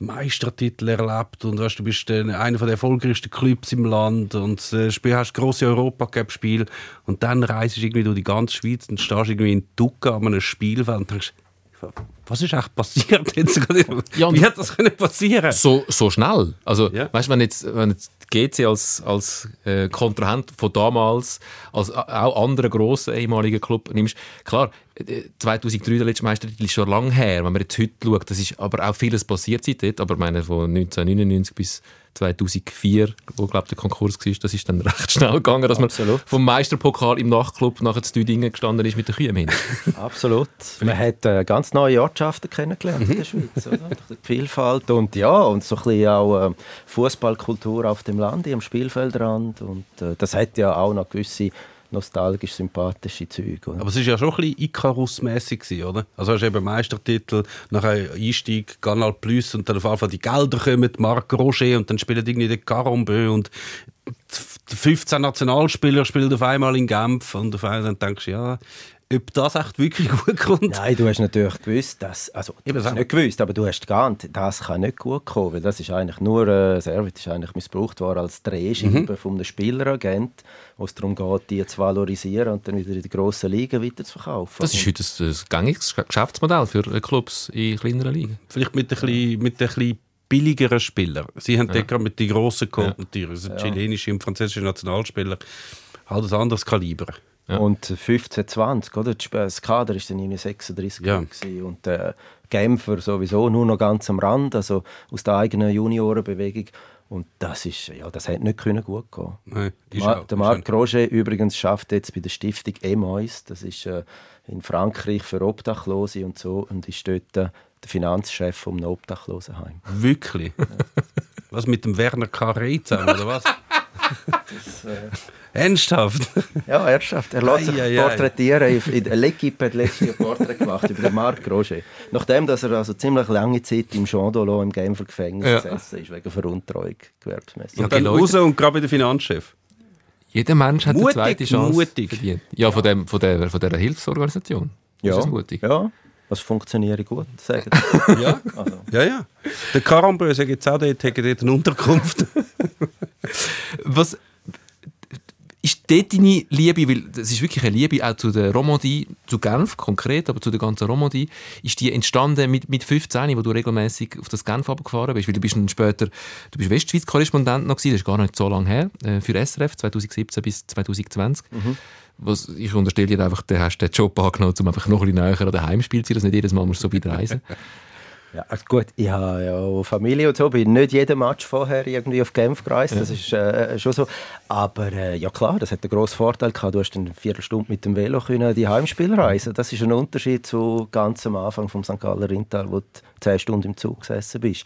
Meistertitel erlebt und weißt, du bist äh, einer der erfolgreichsten Clubs im Land und äh, hast grosse Europacup-Spiele und dann reist du irgendwie durch die ganze Schweiz und stehst irgendwie in Ducka an einem Spielfeld und denkst, was ist echt passiert [LAUGHS] jetzt? Ja, Wie hat das können passieren? so, so schnell. Also, Ja. weißt du, wenn jetzt, wenn jetzt GC als, als äh, Kontrahent von damals, als a- auch anderen grossen ehemaligen Club nimmst, klar, äh, 2003 der letzte Meistertitel ist schon lange her, wenn man jetzt heute schaut, das ist aber auch vieles passiert seitdem, aber meine, von 1999 bis 2004, wo glaube der Konkurs war, das ist dann [LAUGHS] recht schnell gegangen, dass Absolut. man vom Meisterpokal im Nachtclub nachher zu Düdingen gestanden ist mit den Kühen Hintergrund. [LAUGHS] Absolut. Man hat äh, ganz neue Ortschaften kennengelernt in der Schweiz. Oder? Die Vielfalt und ja, und so ein bisschen auch äh, Fußballkultur auf dem Land, am Spielfeldrand. Und äh, das hat ja auch noch gewisse nostalgisch sympathische Züge. Oder? Aber es war ja schon ein bisschen Icarus-mässig, oder? Also hast du eben Meistertitel, nachher Einstieg, Kanal Plus und dann auf einmal die Gelder kommen, Marc Roger und dann spielen irgendwie der Carambeu und die 15 Nationalspieler spielen auf einmal in Genf und auf einmal dann denkst du, ja, ob das echt wirklich [LAUGHS] gut kommt. Nein, du hast natürlich gewusst, dass, also du hast nicht gewusst, aber du hast geahnt, das kann nicht gut kommen, weil das ist eigentlich nur, äh, Servet ist eigentlich missbraucht worden als Drehscheibe von einem Spieleragent, wo es darum geht, die zu valorisieren und dann wieder in die grossen Ligen weiterzuverkaufen. Das ist heute ein, ein gängiges Geschäftsmodell für äh, Clubs in kleineren Ligen. Vielleicht mit ein bisschen, mit ein bisschen billigeren Spielern. Sie haben ja. gerade mit den grossen geholt, natürlich. Also chilenische und französische Nationalspieler. Halt ein anderes Kaliber. Ja. Und 15, 20, oder? Das Kader war dann irgendwie 36 Ja. und äh, Genfer sowieso nur noch ganz am Rand, also aus der eigenen Juniorenbewegung. Und das, ist, ja, das hätte nicht können gut gehen Nein, Ma Der Marc Roger übrigens schafft jetzt bei der Stiftung Emois, das ist äh, in Frankreich für Obdachlose und so, und ist dort äh, der Finanzchef vom Obdachlosenheim. Wirklich? was mit dem Werner Carré zusammen, oder was? [LAUGHS] Ernsthaft? Ja, er schafft. Er lässt sich Ei, ei, ei. porträtieren. In der L'Equipe hat letztes Jahr ein Porträt gemacht über den Marc Roger. Nachdem dass er also ziemlich lange Zeit im Chandolo im Genfer Gefängnis Ja. gesessen ist, wegen Veruntreuung gewerbsmäßig. Und dann raus und gerade bei der Finanzchef. Jeder Mensch hat Mutig, eine zweite Chance mutig. verdient. Ja, von, dem, von, der, von dieser Hilfsorganisation. ja, Ist das mutig? ja, das funktioniert gut, sagen Ja, also. ja, ja. Der Carambeu sagt jetzt auch, dort hat dort eine Unterkunft. [LAUGHS] Was ist dort deine Liebe, weil das ist wirklich eine Liebe auch zu der Romandie, zu Genf konkret, aber zu der ganzen Romandie, ist die entstanden mit, mit 15, wo du regelmäßig auf das Genf gefahren bist, weil du bist dann später, du bist Westschweiz-Korrespondent noch gewesen, das ist gar nicht so lange her, äh, für SRF, 2017 bis 2020. Was, ich unterstelle dir einfach, du hast den Job angenommen, um einfach noch ein bisschen näher an Heimspiel zu sein, dass nicht jedes Mal musst du so weit reisen. [LAUGHS] Ja, also gut, ich habe ja Familie und so, bin nicht jeden Match vorher irgendwie auf Genf gereist, das ist äh, schon so. Aber äh, ja klar, das hat einen grossen Vorteil gehabt, du hast eine Viertelstunde mit dem Velo können die Heimspiele reisen. Das ist ein Unterschied zu ganz am Anfang vom St. Galler Rintal, wo du zehn Stunden im Zug gesessen bist.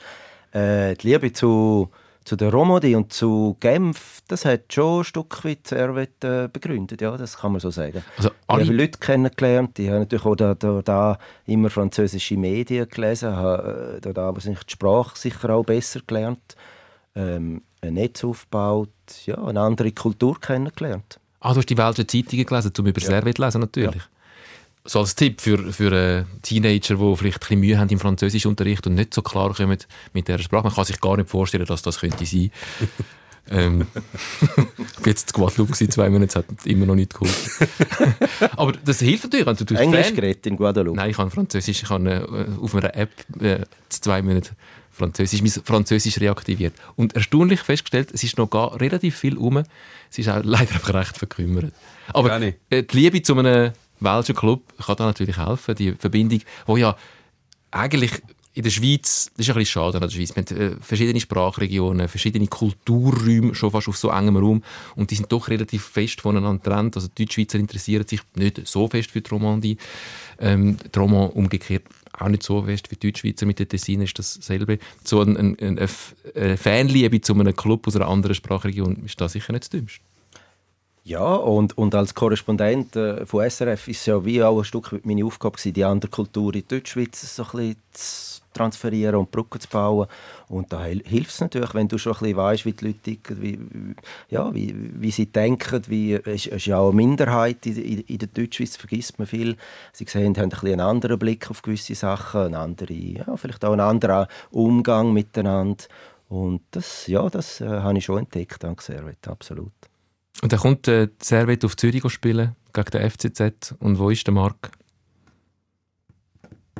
Äh, die Liebe zu, zu der Romodi und zu Genf, das hat schon ein Stück weit Servet äh, begründet, ja, das kann man so sagen. Also Ich habe Leute kennengelernt, ich habe natürlich auch da, da, da immer französische Medien gelesen, habe äh, da, da die Sprache sicher auch besser gelernt, ähm, ein Netz aufgebaut, ja, eine andere Kultur kennengelernt. Ah, du hast die Welschen Zeitungen gelesen, um über Servet zu lesen, natürlich. So als Tipp für, für Teenager, die vielleicht ein bisschen Mühe haben im Französischunterricht und nicht so klar kommen mit dieser Sprache. Man kann sich gar nicht vorstellen, dass das könnte sein. [LAUGHS] ähm, [LAUGHS] ich war jetzt in Guadeloupe, gewesen, zwei Monate, es hat immer noch nicht geholfen. [LAUGHS] Aber das hilft natürlich, wenn du durch Englisch Fan- geredet in Guadeloupe. Nein, ich kann Französisch. Ich habe äh, auf einer App äh, zwei Monate Französisch, mein Französisch reaktiviert. Und erstaunlich festgestellt, es ist noch gar relativ viel um. Es ist auch leider einfach recht verkümmert. Aber äh, die Liebe zu einem welschen Club kann da natürlich helfen. Die Verbindung, wo ja eigentlich in der Schweiz, das ist ein bisschen schade an der Schweiz, wir haben äh, verschiedene Sprachregionen, verschiedene Kulturräume schon fast auf so engem Raum und die sind doch relativ fest voneinander getrennt. Also die Deutschschweizer interessieren sich nicht so fest für die Romandie, ähm, die Roman umgekehrt auch nicht so fest wie die Deutschschweizer mit den Tessin ist dasselbe. So ein, ein, ein, eine Fanliebe zu einem Club aus einer anderen Sprachregion ist da sicher nicht das Dümmste. Ja, und, und als Korrespondent äh, von SRF ist es ja wie auch ein Stück meine Aufgabe gewesen, die andere Kultur in die Deutschschweiz so ein bisschen zu transferieren und Brücken zu bauen. Und da hilft es natürlich, wenn du schon ein bisschen weißt, wie die Leute ticken, wie, ja, wie, wie sie denken. Wie, es ist ja auch eine Minderheit in, in, in der Deutschschweiz, vergisst man viel. Sie sehen, haben ein bisschen einen anderen Blick auf gewisse Sachen, einen anderen, ja, vielleicht auch einen anderen Umgang miteinander. Und das, ja, das äh, habe ich schon entdeckt, dank Servet, absolut. Und dann kommt äh, Servet auf Zürich spielen, gegen den FCZ. Und wo ist der Marc?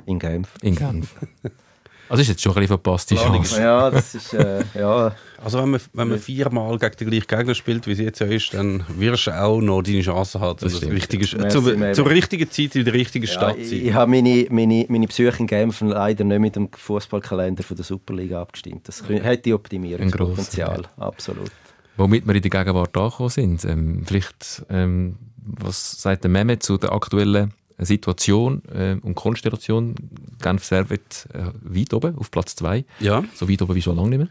In Genf. In Genf. [LAUGHS] Also ist jetzt schon ein bisschen verpasst, die Chance. Ja, das ist, äh, ja. Also wenn man, wenn man viermal gegen den gleichen Gegner spielt, wie es jetzt ja ist, dann wirst du auch noch deine Chance haben, das das richtige, zur, zur, richtigen Zeit in der richtigen Stadt ja, Ich, ich habe meine, meine, meine Psyche in Genf leider nicht mit dem Fußballkalender von der Superliga abgestimmt. Das hätte Optimierungspotenzial, absolut. Womit wir in der Gegenwart angekommen sind. Ähm, vielleicht, ähm, was sagt der Mehmet zu der aktuellen Situation äh, und Konstellation. Genf Servet äh, weit oben, auf Platz 2. Ja. So weit oben wie schon lange nicht mehr.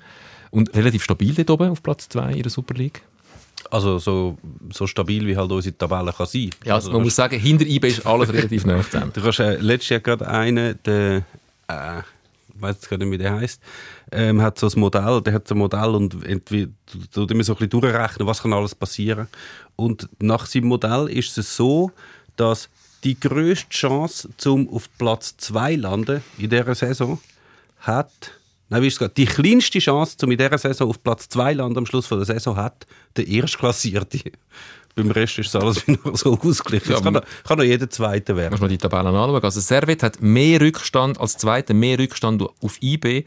Und relativ stabil dort oben auf Platz 2 in der Super League. Also so, so stabil wie halt unsere Tabelle kann sein. Ja, also, man muss sagen, hinter IB ist alles relativ nah zusammen. [LAUGHS] Du hast äh, letztes Jahr gerade einen, der, äh, ich weiß jetzt gar nicht, wie der heißt, ähm, hat so ein Modell, der hat so ein Modell und du immer so ein bisschen durchrechnen, was kann alles passieren. Und nach seinem Modell ist es so, dass die grösste Chance, um auf Platz 2 landen in dieser Saison, hat, nein, wie ist es die kleinste Chance, um in dieser Saison auf Platz 2 landen am Schluss der Saison, hat der Erstklassierte. [LAUGHS] Beim Rest ist alles [LAUGHS] wieder so ausgeglichen. Ja, kann, kann noch jeder Zweite werden. Muss man die Tabellen anschauen. Also Servet hat mehr Rückstand als Zweiter, mehr Rückstand auf IB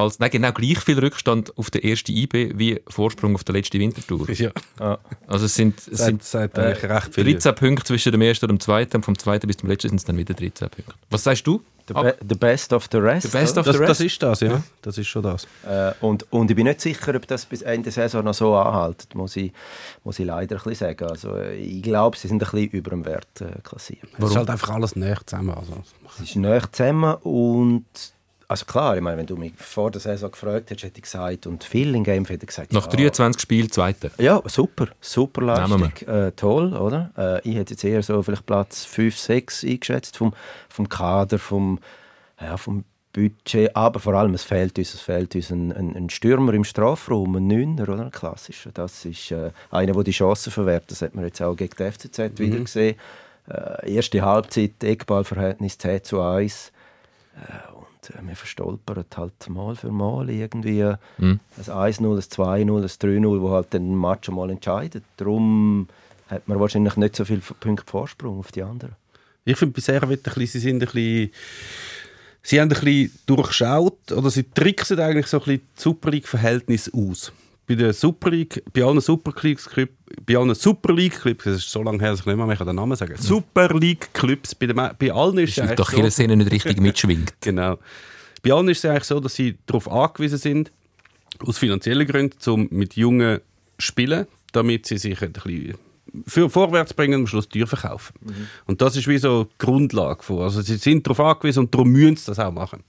als nein, genau gleich viel Rückstand auf der ersten IB wie Vorsprung auf der letzten Wintertour. Ja. Ah. Also es sind, es sind seit, seit äh, recht 13 Punkte zwischen dem ersten und dem zweiten und vom zweiten bis zum letzten sind es dann wieder 13 Punkte. Was sagst du? The, be the best of the rest. The best of das, the rest. das ist das, ja. Das ist schon das. Äh, und, und ich bin nicht sicher, ob das bis Ende der Saison noch so anhält, muss ich, muss ich leider ein bisschen sagen. Also, äh, ich glaube, sie sind ein bisschen über dem Wert äh, klassiert. Es ist halt einfach alles näher zusammen. Also. Es ist näher zusammen und also klar, ich meine, wenn du mich vor der Saison gefragt hättest, hätte ich gesagt, und viel in Game hätte ich gesagt, Nach ja, 23 Spielen Zweiter. Ja, super, super Leistung, äh, toll, oder? Äh, ich hätte jetzt eher so vielleicht Platz 5, 6 eingeschätzt vom, vom Kader, vom, ja, vom Budget, aber vor allem, es fehlt uns, es fehlt uns ein, ein, ein Stürmer im Strafraum, ein Neuner, oder? Ein klassischer. Das ist äh, einer, der die Chancen verwertet. Das hat man jetzt auch gegen die FCZ mhm. wieder gesehen. Äh, erste Halbzeit, Eckballverhältnis 10 zu 1. Äh, und wir verstolpern halt mal für mal irgendwie mhm. ein 1-0, ein 2-0, ein 3-0, wo halt den Match mal entscheidet. Darum hat man wahrscheinlich nicht so viele Punkte Vorsprung auf die anderen. Ich finde bei Servet ein bisschen, sie sind ein bisschen Sie haben ein bisschen durchschaut oder sie tricksen eigentlich so ein bisschen das Super League-Verhältnis aus bei der Super League, bei allen Super League Clubs, bei allen Super League Clubs, das ist so lange her, dass ich nicht mehr den Namen sagen Super League Clubs, bei, bei allen ist es doch so, Szene nicht richtig [LAUGHS] mitschwingt. genau. Bei allen ist es eigentlich so, dass sie darauf angewiesen sind, aus finanziellen Gründen, um mit Jungen zu spielen, damit sie sich ein bisschen für vorwärts bringen und am Schluss teuer verkaufen. Mhm. Und das ist wie so die Grundlage von. Also sie sind darauf angewiesen und darum müssen sie das auch machen.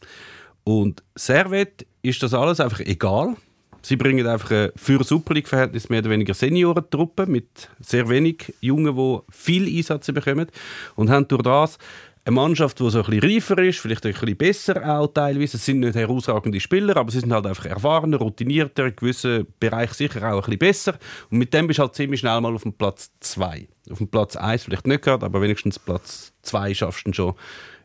Und Servet ist das alles einfach egal. Sie bringen einfach eine für Super League-Verhältnis mehr oder weniger Seniorentruppe mit sehr wenig Jungen, die viel Einsatz bekommen und haben durch das eine Mannschaft, die so ein bisschen reifer ist, vielleicht ein bisschen besser auch teilweise. Es sind nicht herausragende Spieler, aber sie sind halt einfach erfahrener, routinierter, in gewissen Bereichen sicher auch ein bisschen besser. Und mit dem bist du halt ziemlich schnell mal auf dem Platz 2. Auf dem Platz 1 vielleicht nicht gerade, aber wenigstens Platz 2 schaffst du schon.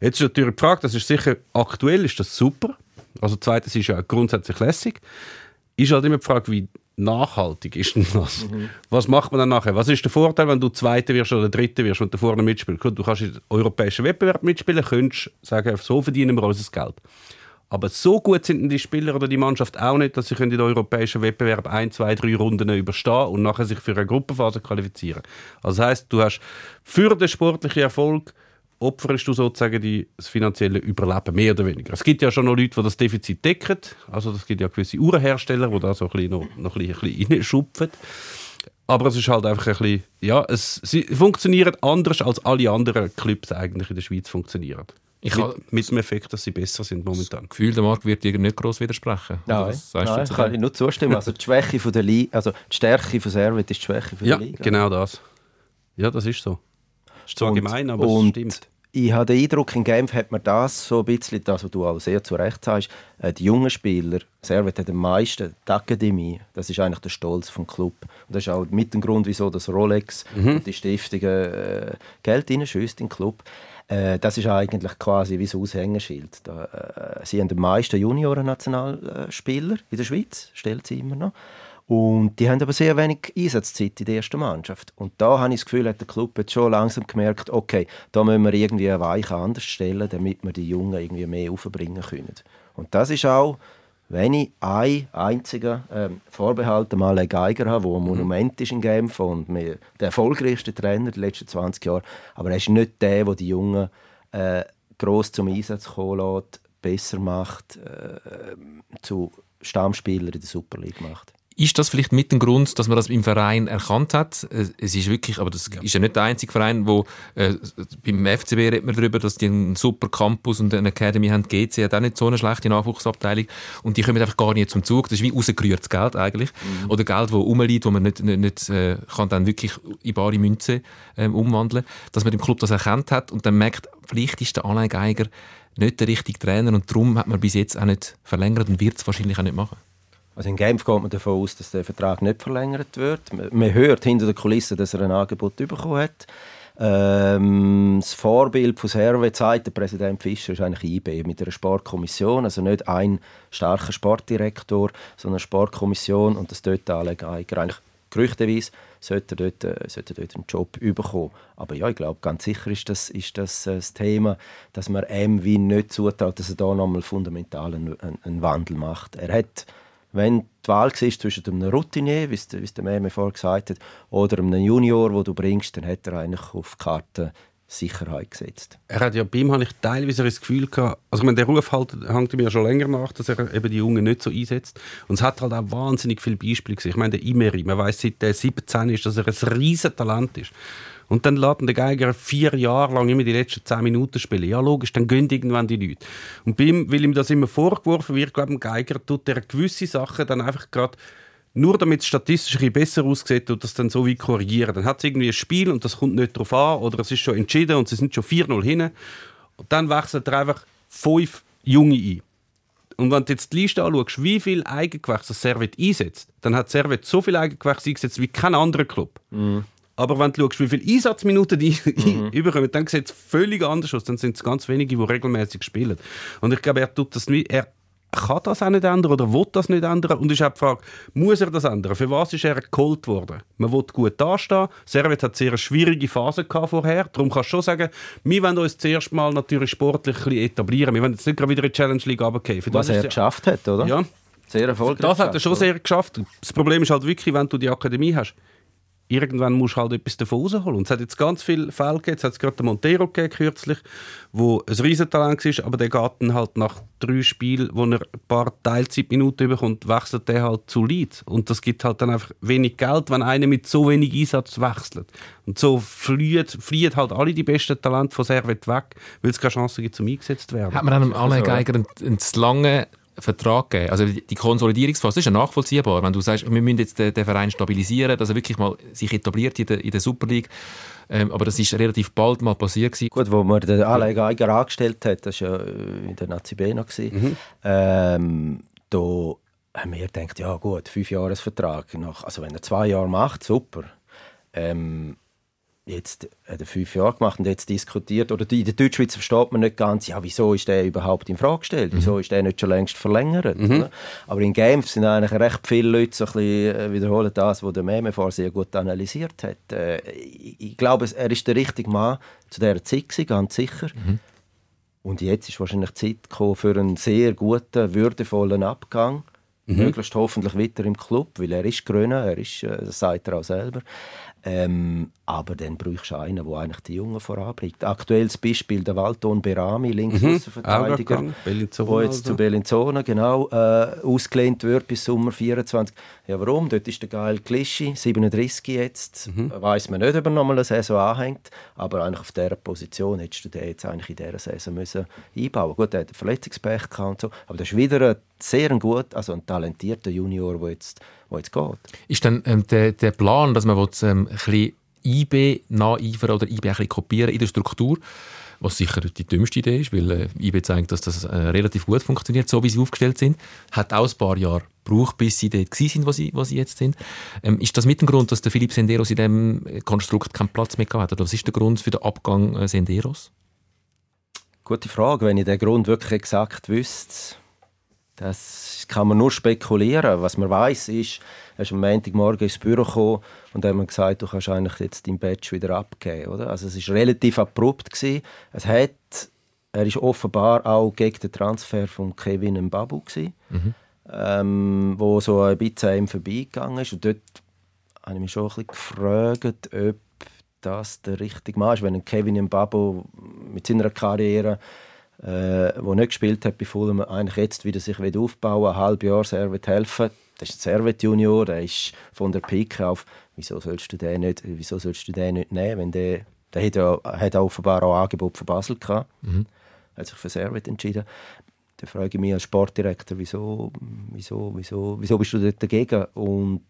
Jetzt ist natürlich die Frage, das ist sicher aktuell, ist das super. Also zweites ist ja grundsätzlich lässig ist halt immer die Frage, wie nachhaltig ist denn das? Mhm. Was macht man dann nachher? Was ist der Vorteil, wenn du Zweiter wirst oder Dritter wirst und da vorne mitspielst? Du kannst in europäischen Wettbewerb mitspielen, könntest sagen, so verdienen wir unser Geld. Aber so gut sind die Spieler oder die Mannschaft auch nicht, dass sie in den europäischen Wettbewerb ein, zwei, drei Runden überstehen und nachher sich für eine Gruppenphase qualifizieren. Also das heißt, du hast für den sportlichen Erfolg opferst du sozusagen die, das finanzielle Überleben, mehr oder weniger. Es gibt ja schon noch Leute, die das Defizit decken. Also es gibt ja gewisse Uhrenhersteller, die da so ein bisschen noch, noch ein bisschen reinschupfen. Aber es ist halt einfach ein bisschen, ja, es, sie funktionieren anders als alle anderen Clubs eigentlich in der Schweiz funktionieren. Ich mit, mit dem Effekt, dass sie besser sind momentan. das Gefühl, der Markt wird dir nicht gross widersprechen. Nein, nein zu kann ich nur zustimmen. Also die Schwäche von der Liga, also die Stärke von Servet ist die Schwäche von Ja, der Liga. genau das. Ja, das ist so. Ist zwar Und- gemein, aber und es stimmt. Ich habe den Eindruck, in Genf hat man das so ein bisschen, das, was du auch sehr zu Recht sagst, äh, die jungen Spieler, Servet hat am meisten, die Akademie, das ist eigentlich der Stolz vom Club. Und das ist auch mit dem Grund, wieso das Rolex und die Stiftungen äh, Geld reinschießt in den Club. Äh, das ist eigentlich quasi wie ein Aushängeschild. Da, äh, sie haben den meisten Junioren-Nationalspieler in der Schweiz, stellt sie immer noch. Und die haben aber sehr wenig Einsatzzeit in der ersten Mannschaft. Und da habe ich das Gefühl, hat der Club jetzt schon langsam gemerkt, okay, da müssen wir irgendwie eine Weiche anders stellen, damit wir die Jungen irgendwie mehr aufbringen können. Und das ist auch, wenn ich ein einziger ähm, Vorbehalt dem Alain Geiger habe, der ein Monument ist in Genf und der erfolgreichste Trainer der letzten 20 Jahre, aber er ist nicht der, der die Jungen äh, gross zum Einsatz kommen lässt, besser macht, äh, zu Stammspielern in der Super League macht. Ist das vielleicht mit dem Grund, dass man das im Verein erkannt hat? Äh, Es ist wirklich, aber das ist ja nicht der einzige Verein, wo äh, beim FCB redet man darüber, dass die einen super Campus und eine Academy haben. GC hat auch nicht so eine schlechte Nachwuchsabteilung und die kommen einfach gar nicht zum Zug. Das ist wie rausgerührtes Geld eigentlich oder Geld, das rumliegt, wo man nicht, nicht, nicht äh, kann dann wirklich in bare Münze ähm, umwandeln. Dass man im Club das erkannt hat und dann merkt, vielleicht ist der Alain Geiger nicht der richtige Trainer und darum hat man bis jetzt auch nicht verlängert und wird es wahrscheinlich auch nicht machen. Also in Genf geht man davon aus, dass der Vertrag nicht verlängert wird. Man- hört hinter der Kulisse, dass er ein Angebot bekommen hat. Ähm, das Vorbild von Servet, sagt der Präsident Fischer, ist eigentlich IB mit einer Sportkommission. Also nicht ein starker Sportdirektor, sondern eine Sportkommission und das dort alle Geiger eigentlich gerüchteweise sollte er dort, äh, sollte dort einen Job bekommen. Aber ja, ich glaube, ganz sicher ist das, ist das äh, das Thema, dass man ihm wie nicht zutraut, dass er da nochmal fundamental einen, einen Wandel macht. Er hat wenn die Wahl war zwischen einem Routinier, wie es der Meme vorher gesagt hat, oder einem Junior, wo du bringst, dann hat er eigentlich auf die Karte Sicherheit gesetzt. Er hat ja, bei ihm habe ich teilweise das Gefühl gehabt, also ich meine, der Ruf halt, hängt ihm ja schon länger nach, dass er eben die Jungen nicht so einsetzt. Und es hat halt auch wahnsinnig viele Beispiele gesehen. Ich meine, der Imeri, man weiß seit er 17 ist, dass er ein riesen Talent ist. Und dann ihn der Geiger vier Jahre lang immer die letzten zehn Minuten spielen. Ja, logisch, dann gehen irgendwann die Leute. Und bei ihm, weil ihm das immer vorgeworfen wird, glaube ich, Geiger tut er gewisse Sachen dann einfach gerade nur damit es statistisch ein besser aussieht, tut das dann so wie korrigieren. Dann hat es irgendwie ein Spiel und das kommt nicht drauf an oder es ist schon entschieden und sie sind schon 4-0 hin. Und dann wechselt er einfach fünf Junge ein. Und wenn du jetzt die Liste anschaust, wie viel Eigengewächse das Servet einsetzt, dann hat Servet so viel Eigengewächse eingesetzt wie kein anderer Club. Aber wenn du schaust, wie viele Einsatzminuten die [LAUGHS] überkommen, dann sieht es völlig anders aus. Dann sind es ganz wenige, die regelmäßig spielen. Und ich glaube, er tut das nicht. Er kann das auch nicht ändern oder will das nicht ändern. Und auch die Frage, muss er das ändern? Für was ist er geholt worden? Man will gut dastehen. Servet hat sehr eine schwierige Phase gehabt vorher. Darum kannst du schon sagen, wir wollen uns zuerst mal natürlich sportlich ein bisschen etablieren. Wir wollen jetzt nicht gerade wieder in die Challenge League runtergehen. Für Was er geschafft hat, oder? Ja, Sehr erfolgreich. das hat er schon sehr geschafft. Das Problem ist halt wirklich, wenn du die Akademie hast, irgendwann musst du halt etwas davon rausholen. Und es hat jetzt ganz viele Fälle gegeben. Es hat gerade den Montero gegeben, kürzlich, wo ein Riesentalent war, aber der geht dann halt nach drei Spielen, wo er ein paar Teilzeitminuten bekommt, wechselt der halt zu Leeds. Und das gibt halt dann einfach wenig Geld, wenn einer mit so wenig Einsatz wechselt. Und so fliehen, fliehen halt alle die besten Talente von Servet weg, weil es keine Chance gibt, zum eingesetzt zu werden. Hat man einem Alain Geiger einen, einen zu langen Vertrag gegeben? Also die die Konsolidierungsphase ist ja nachvollziehbar. Wenn du sagst, wir müssen jetzt den, den Verein stabilisieren, dass er wirklich mal sich etabliert in der, in der Super League. Ähm, aber das ist relativ bald mal passiert gewesen. Gut, wo man den Alain Geiger angestellt hat, das war ja in der Nazi B noch. gewesen. Ähm, da haben wir gedacht, ja gut, fünf Jahresvertrag. Nach, also wenn er zwei Jahre macht, super. Ähm, jetzt hat er fünf Jahre gemacht und jetzt diskutiert, oder die- in der Deutschschweiz versteht man nicht ganz, ja, wieso ist der überhaupt in Frage gestellt? Wieso ist der nicht schon längst verlängert? oder? Aber in Genf sind eigentlich recht viele Leute so ein bisschen, äh, wiederholen das, was der Meme vorher sehr gut analysiert hat. Äh, ich, ich glaube, er ist der richtige Mann zu dieser Zeit, gewesen, ganz sicher. Und jetzt ist wahrscheinlich Zeit gekommen für einen sehr guten, würdevollen Abgang. Möglichst hoffentlich weiter im Club, weil er ist Grüner, er ist, äh, das sagt er auch selber. Ähm, aber dann brauchst du einen, der eigentlich die Jungen voranbringt. Aktuelles Beispiel der Waldton Berami, Linksaußenverteidiger, Mhm. Der jetzt zu Bellinzona genau, äh, ausgelehnt wird bis Sommer 24. Ja, warum? Dort ist der Gael Klischi, 37 jetzt. Mhm. Weiß man nicht, ob er nochmal eine Saison anhängt. Aber eigentlich auf dieser Position hättest du den jetzt eigentlich in dieser Saison müssen einbauen Gut, er hat Verletzungspech gehabt und so. Aber das ist wieder ein sehr ein gut, also ein talentierter Junior, der jetzt, der jetzt geht. Ist dann ähm, der, der Plan, dass man will, ähm, ein bisschen IB nacheifern oder IB ein bisschen kopieren in der Struktur, was sicher die dümmste Idee ist, weil äh, IB zeigt, dass das äh, relativ gut funktioniert, so wie sie aufgestellt sind. Hat auch ein paar Jahre gebraucht, bis sie dort sind, wo sie, wo sie jetzt sind. Ähm, ist das mit dem Grund, dass der Philipp Senderos in diesem Konstrukt keinen Platz mehr hat? Oder was ist der Grund für den Abgang äh, Senderos? Gute Frage. Wenn ich den Grund wirklich exakt wüsste, das kann man nur spekulieren. Was man weiß ist, er ist am Montagmorgen ins Büro gekommen und hat mir gesagt, du kannst eigentlich jetzt dein Badge wieder abgeben. Oder? Also es ist relativ abrupt gewesen. Es hat, er ist offenbar auch gegen den Transfer von Kevin Mbabu gewesen, ähm, wo so ein bisschen an ihm vorbeigegangen ist. Und dort habe ich mich schon ein bisschen gefragt, ob das der richtige Mann ist, wenn Kevin Mbabu mit seiner Karriere äh, wo nicht gespielt hat bei Fulham, eigentlich jetzt wieder sich wieder aufbauen, ein halbes Jahr Servet helfen. Das ist ein Servet Junior, der ist von der Pike auf. Wieso sollst du den nicht, wieso sollst du den nicht nehmen, wenn der, der hat, ja, hat offenbar auch Angebot von Basel gehabt, hat sich für Servet entschieden. Da frage ich mich als Sportdirektor, wieso, wieso, wieso, wieso bist du dort dagegen? Und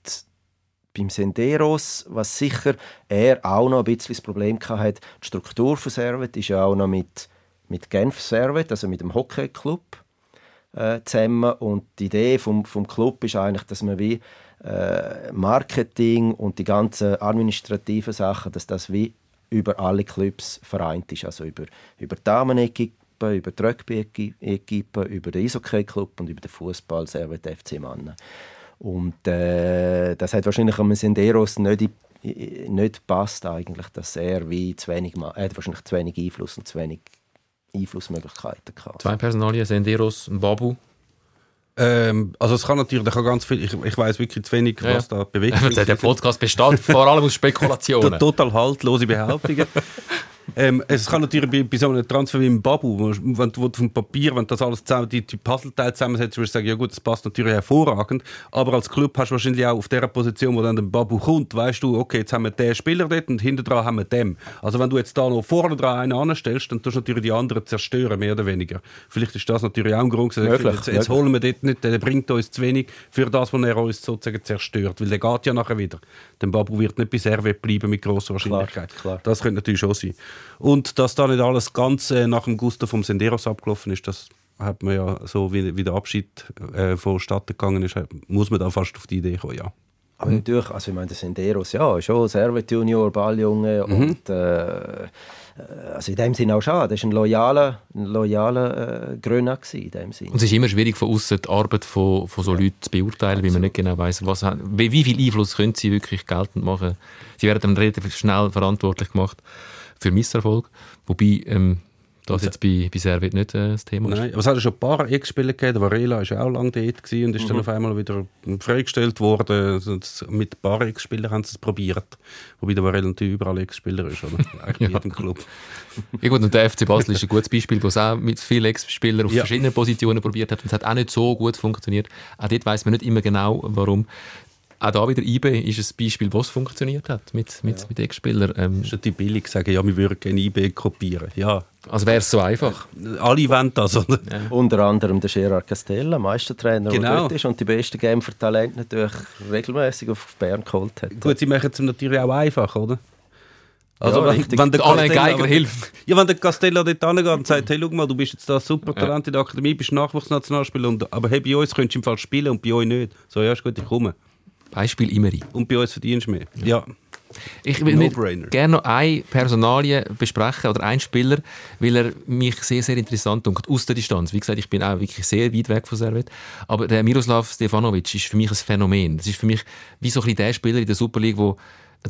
beim Senderos, was sicher er auch noch ein bisschen das Problem hatte, die Struktur von Servet ist ja auch noch mit, mit Genf Servet, also mit dem Hockeyclub äh, zusammen und die Idee vom, vom Club ist eigentlich, dass man wie äh, Marketing und die ganzen administrativen Sachen, dass das wie über alle Clubs vereint ist, also über, über die Damenequipe, über die Rugby-Equipe, über den Eishockey-Club und über den Fußball Servet FC Mannen. Und äh, das hat wahrscheinlich am Senderos nicht, i- nicht passt eigentlich, dass er wie zu wenig, hat wahrscheinlich zu wenig Einfluss und zu wenig Einflussmöglichkeiten gehabt. Zwei Personalien, Senderos, Babu. Ähm, also es kann natürlich, ich, kann ganz viel, ich, ich weiß wirklich zu wenig, Ja, was da bewegt. [LAUGHS] Der, der Podcast besteht vor allem aus [LAUGHS] Spekulationen. Total haltlose Behauptungen. [LAUGHS] ähm, es kann natürlich bei, bei so einem Transfer wie im Babu, wenn du vom Papier, wenn das alles zusammen, die, die Puzzleteile zusammensetzt, würdest du sagen, ja gut, das passt natürlich hervorragend, aber als Club hast du wahrscheinlich auch auf der Position, wo dann der Babu kommt, weißt du, okay, jetzt haben wir den Spieler dort und hinter dran haben wir den. Also wenn du jetzt da noch vorne dran einen anstellst, dann tust du natürlich die anderen zerstören, mehr oder weniger. Vielleicht ist das natürlich auch ein Grund, Möglich, jetzt, jetzt holen wir dort nicht, der bringt uns zu wenig für das, was er uns sozusagen zerstört, weil der geht ja nachher wieder. Der Babu wird nicht bei Servet bleiben mit grosser Wahrscheinlichkeit. klar. Das könnte natürlich schon sein. Und dass da nicht alles ganz äh, nach dem Gusto vom Senderos abgelaufen ist, das hat man ja so, wie, wie der Abschied äh, vonstatten gegangen ist, hat- muss man da fast auf die Idee kommen, ja. Aber natürlich, also ich meine, der Senderos, ja, schon Servet Junior, Balljunge Mhm. und äh, also in dem Sinne auch schade. Das war ein loyaler, ein loyaler äh, Gröner in dem Sinne. Und es ist immer schwierig, von außen die Arbeit von, von so Leuten zu beurteilen, weil man nicht genau weiß, was, wie, wie viel Einfluss können sie wirklich geltend machen. Sie werden dann relativ schnell verantwortlich gemacht für Misserfolg, wobei ähm, das jetzt bei, bei Servet nicht äh, das Thema ist. Nein, aber es hat ja schon ein paar Ex-Spieler gegeben. Varela war ja auch lange dort gewesen und ist dann auf einmal wieder freigestellt worden. Also Mit ein paar Ex-Spielern haben sie es probiert. Wobei der Varela natürlich überall Ex-Spieler ist, oder? [LAUGHS] Eigentlich bei jedem Club. Ja gut, und der FC Basel ist ein gutes Beispiel, wo es auch mit vielen Ex-Spielern auf Ja. verschiedenen Positionen probiert hat und es hat auch nicht so gut funktioniert. Auch dort weiß man nicht immer genau, warum. Auch da wieder IB ist ein Beispiel, wo es funktioniert hat mit, mit, mit Ex-Spielern. Ähm, ist natürlich billig sagen, ja, wir würden gerne IB kopieren. Ja, also wäre es so einfach. alle wollen das, oder? Unter anderem der Gerard Castella, Meistertrainer, der Genau. dort ist und die besten Genfer Talente natürlich regelmäßig auf Bern geholt hat. Gut, sie machen es natürlich auch einfach, oder? Also, Ja, wenn, richtig. wenn der Alain Castella- Geiger hilft. Ja, wenn der Castello dort angeht und sagt, hey, schau mal, du bist jetzt da super Talent in der Akademie, bist Nachwuchsnationalspieler, und, aber hey, bei uns könntest du im Fall spielen und bei euch nicht. So, ja, ist gut, ich komme. Beispiel Imeri. Und bei uns verdienst du mehr. Ja. Ich will No-brainer. gerne noch eine Personalie besprechen oder einen Spieler, weil er mich sehr, sehr interessant dunkt aus der Distanz. Wie gesagt, ich bin auch wirklich sehr weit weg von Servet. Aber der Miroslav Stefanovic ist für mich ein Phänomen. Das ist für mich wie so ein bisschen der Spieler in der Super League, wo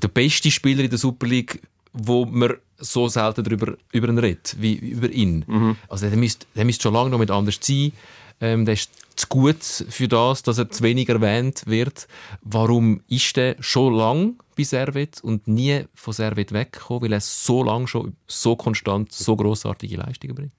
der beste Spieler in der Super League, wo man so selten darüber über ihn redet, wie über ihn. Also der müsste, der müsste schon lange noch mit anders sein. Ähm, der ist zu gut für das, dass er zu wenig erwähnt wird. Warum ist der schon lang bei Servet und nie von Servet weggekommen, weil er so lange schon so konstant so großartige Leistungen bringt?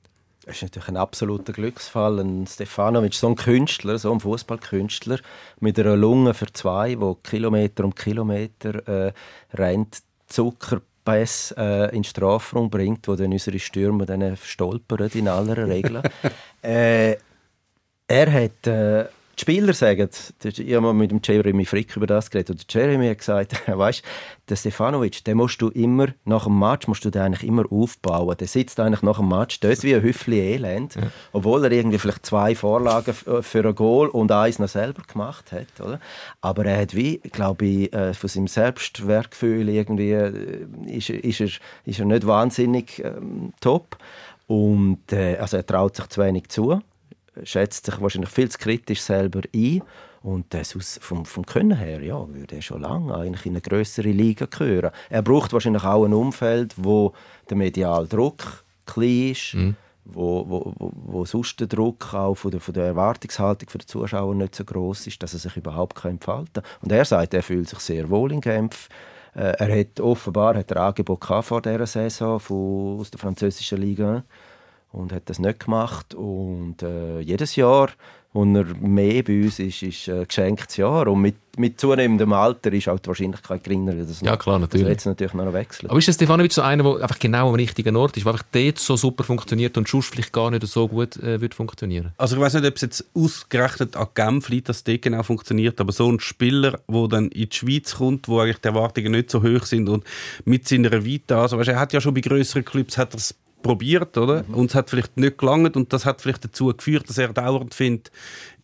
Das ist natürlich ein absoluter Glücksfall. Ein Stefanovic, so ein Künstler, so ein Fußballkünstler mit einer Lunge für zwei, wo Kilometer um Kilometer äh, rennt, Zuckerpass äh, in Strafraum bringt, wo dann unsere Stürmer dann stolpern in aller Regel. [LAUGHS] äh, er hat äh, die Spieler sagen, ich habe mal mit dem Jeremy Frick über das geredet, und Jeremy hat gesagt, [LAUGHS] weißt, der Stefanovic, den musst du immer, nach dem Match musst du den eigentlich immer aufbauen. Der sitzt eigentlich nach dem Match dort wie ein Hüffli Elend, ja. obwohl er irgendwie vielleicht zwei Vorlagen für ein Goal und eins noch selber gemacht hat, oder? Aber er hat wie, glaube ich, äh, von seinem Selbstwertgefühl irgendwie, äh, ist, ist, er, ist er nicht wahnsinnig ähm, top. Und äh, also er traut sich zu wenig zu schätzt sich wahrscheinlich viel zu kritisch selber ein. Und das aus, vom, vom Können her ja, würde er schon lange eigentlich in eine größere Liga gehören. Er braucht wahrscheinlich auch ein Umfeld, wo der mediale Druck klein ist, mhm. wo, wo, wo, wo sonst der Druck auch von der, von der Erwartungshaltung der Zuschauer nicht so groß ist, dass er sich überhaupt entfalten kann. Und er sagt, er fühlt sich sehr wohl in Genf. Äh, er hat offenbar hat er Angebot vor dieser Saison von, aus der französischen Liga und hat das nicht gemacht. Und äh, jedes Jahr, wenn er mehr bei uns ist, ist ein geschenktes Jahr. Und mit, mit zunehmendem Alter ist auch die Wahrscheinlichkeit geringer, dass ja, klar, natürlich. jetzt natürlich noch wechseln. Aber ist der Stefanovic so einer, der einfach genau am richtigen Ort ist, der einfach dort so super funktioniert und sonst vielleicht gar nicht so gut äh, wird funktionieren? Also ich weiß nicht, ob es jetzt ausgerechnet an Genf liegt, dass das genau funktioniert, aber so ein Spieler, der dann in die Schweiz kommt, wo eigentlich die Erwartungen nicht so hoch sind und mit seiner Vita, also weißt, er hat ja schon bei größeren Clubs hat er probiert, oder? Mhm. Und es hat vielleicht nicht gelangt und das hat vielleicht dazu geführt, dass er dauernd findet,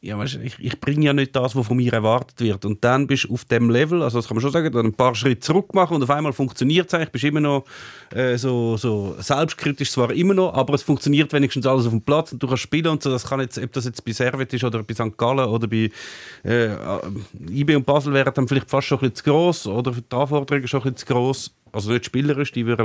ja, weißt, ich, ich bringe ja nicht das, was von mir erwartet wird. Und dann bist du auf dem Level, also das kann man schon sagen, dann ein paar Schritte zurück machen und auf einmal funktioniert es eigentlich, bist immer noch äh, so, so selbstkritisch zwar immer noch, aber es funktioniert wenigstens alles auf dem Platz und du kannst spielen und so, das kann jetzt, ob das jetzt bei Servet ist oder bei St. Gallen oder bei äh, IB und Basel wäre dann vielleicht fast schon ein bisschen zu gross oder die Anforderungen schon ein bisschen zu gross also nicht spielerisch, die wir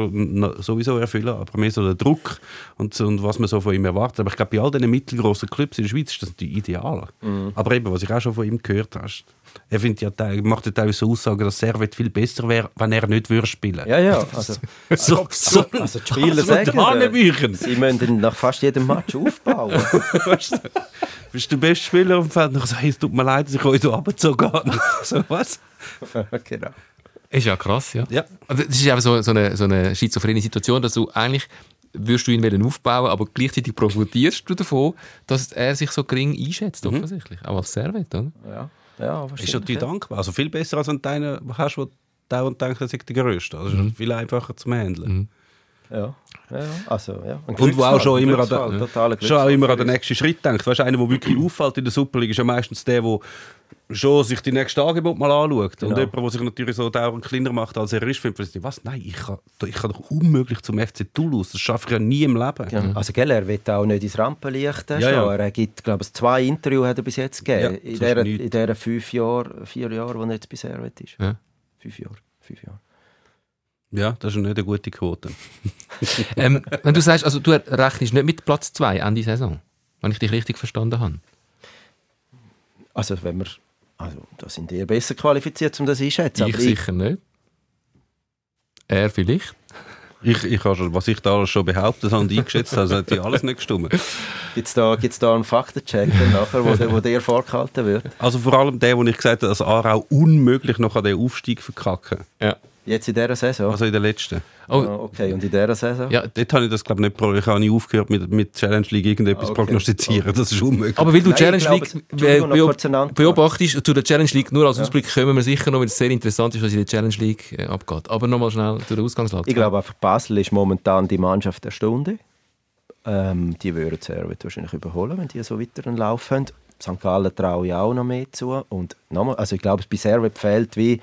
sowieso erfüllen, aber mehr so der Druck und, und was man so von ihm erwartet. Aber ich glaube, bei all diesen mittelgroßen Clubs in der Schweiz ist das die Ideal. Mhm. Aber eben, was ich auch schon von ihm gehört habe, er findet ja, macht ja teilweise so Aussagen, dass Servet viel besser wäre, wenn er nicht würde spielen Ja, ja. [LAUGHS] Also, so, so, also die Spieler sagen, äh, sie müssen ihn nach fast jedem Match aufbauen. [LAUGHS] weißt du, bist der beste Spieler auf dem Feld und sagst, hey, es tut mir leid, dass ich euch so runtergezogen [LAUGHS] so, was? genau. Ist ja krass, ja. ja. Also, das ist einfach so, so, eine, so eine schizophrene Situation, dass du eigentlich würdest du ihn aufbauen, aber gleichzeitig profitierst du davon, dass er sich so gering einschätzt, mhm. offensichtlich. Auch als Servet, oder? Ja. ja ist natürlich ja. dankbar. Also viel besser, als wenn du einen hast, der dauernd denkt, er sei der Größte. Also mhm. viel einfacher zu handeln. Mhm. Ja. Ja, also, ja. Und wo auch schon immer, an der, schon auch immer an den nächsten Schritt denkt. Weißt, einer, der wirklich auffällt in der Superliga, ist ja meistens der, der schon sich die nächste Angebot mal anschaut. Genau. Und jemand, der sich natürlich so dauernd kleiner macht, als er ist, findet, was? Nein, ich kann, ich kann doch unmöglich zum FC Toulouse. Das schaffe ich ja nie im Leben. Genau. Also, gell, er wird auch nicht ins Rampenlicht ja, ja. Er gibt, glaube ich, zwei Interviews hat er bis jetzt gegeben. Ja, in, dieser, in diesen fünf Jahren, vier Jahren, wo er jetzt bisher ist. Ja. Fünf Jahre. Fünf Jahre. Ja, das ist nicht eine gute Quote. [LAUGHS] ähm, wenn du sagst, also du rechnest nicht mit Platz 2 Ende Saison, wenn ich dich richtig verstanden habe. Also wenn wir, also da sind die besser qualifiziert, um das einschätzen. Ich sicher nicht. Er vielleicht. Ich, ich habe schon, was ich da alles schon behauptet habe und eingeschätzt habe, hat die alles nicht gestimmt. Gibt es da, gibt's da einen Faktencheck nachher, wo, der, wo der vorgehalten wird? Also vor allem der, wo ich gesagt habe, dass Aarau unmöglich noch an den Aufstieg verkacken. Ja. Jetzt in dieser Saison? Also in der letzten. Oh. Ah, okay, und in dieser Saison? Ja, dort habe ich das glaube ich nicht probiert. Ich habe nicht aufgehört mit, mit Challenge League irgendetwas okay. prognostizieren. Das ist unmöglich. Aber weil du Nein, Challenge League beob beobachtest, zu der Challenge League nur als ja. Ausblick kommen wir sicher noch, weil es sehr interessant ist, was in der Challenge League äh, abgeht. Aber nochmal schnell zu der Ausgangslage. Ich glaube einfach, Basel ist momentan die Mannschaft der Stunde. Ähm, die würden Servet wahrscheinlich überholen, wenn die so weiter einen Lauf haben. St. Gallen traue ich auch noch mehr zu. Und nochmal, also ich glaube, bei Servet fehlt wie,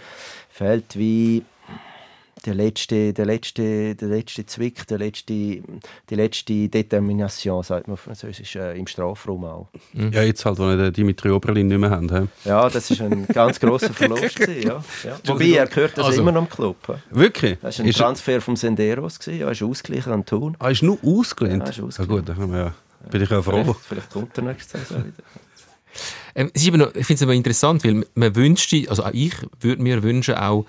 fehlt wie der letzte, der letzte, der letzte Zwick, der letzte, die letzte Determination, sagt man Französisch, äh, im Strafraum auch. Mhm. Ja, jetzt halt, wo wir den Dimitri Oberlin nicht mehr haben. He? Ja, das ist ein ganz grosser Verlust. gewesen, ja. Ja. [LAUGHS] Wobei, er gehört das also, immer noch im Club. Wirklich? Das war ein ist Transfer vom Senderos, gewesen. ja, ist ausgeglichen an Thun. Ah, ist nur ausgelehnt? Ja, ist ausgelehnt. Ah, gut, dann haben wir ja Bin ich ja froh. Vielleicht, vielleicht kommt er nächste Saison wieder. Ähm, noch, ich finde es aber interessant, weil man wünschte, also auch ich würde mir wünschen, auch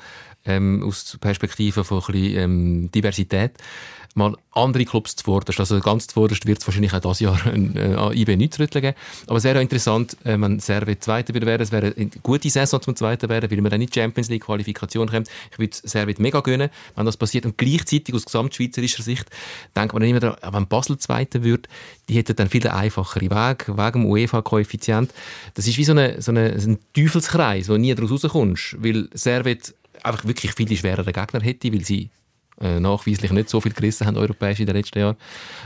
ähm, aus Perspektive von ein bisschen, ähm, Diversität, mal andere Clubs zuvorderst. Also ganz zuvorderst wird es wahrscheinlich auch dieses Jahr ein, äh, IB nicht zu rütteln geben. Aber es wäre auch interessant, äh, wenn Servet Zweiter würde werden. Es wäre eine gute Saison zum Zweiten werden, weil man dann in die Champions League Qualifikation kommt. Ich würde Servet mega gönnen, wenn das passiert. Und gleichzeitig aus gesamtschweizerischer Sicht denkt man immer daran, wenn Basel Zweiter wird, die hätten dann viel einfachere Weg, wegen dem UEFA-Koeffizient. Das ist wie so, eine, so, eine, so ein Teufelskreis, wo nie daraus rauskommst, weil Servet einfach wirklich viele schwerere Gegner hätte, weil sie äh, nachweislich nicht so viel gerissen haben, europäisch in den letzten Jahren.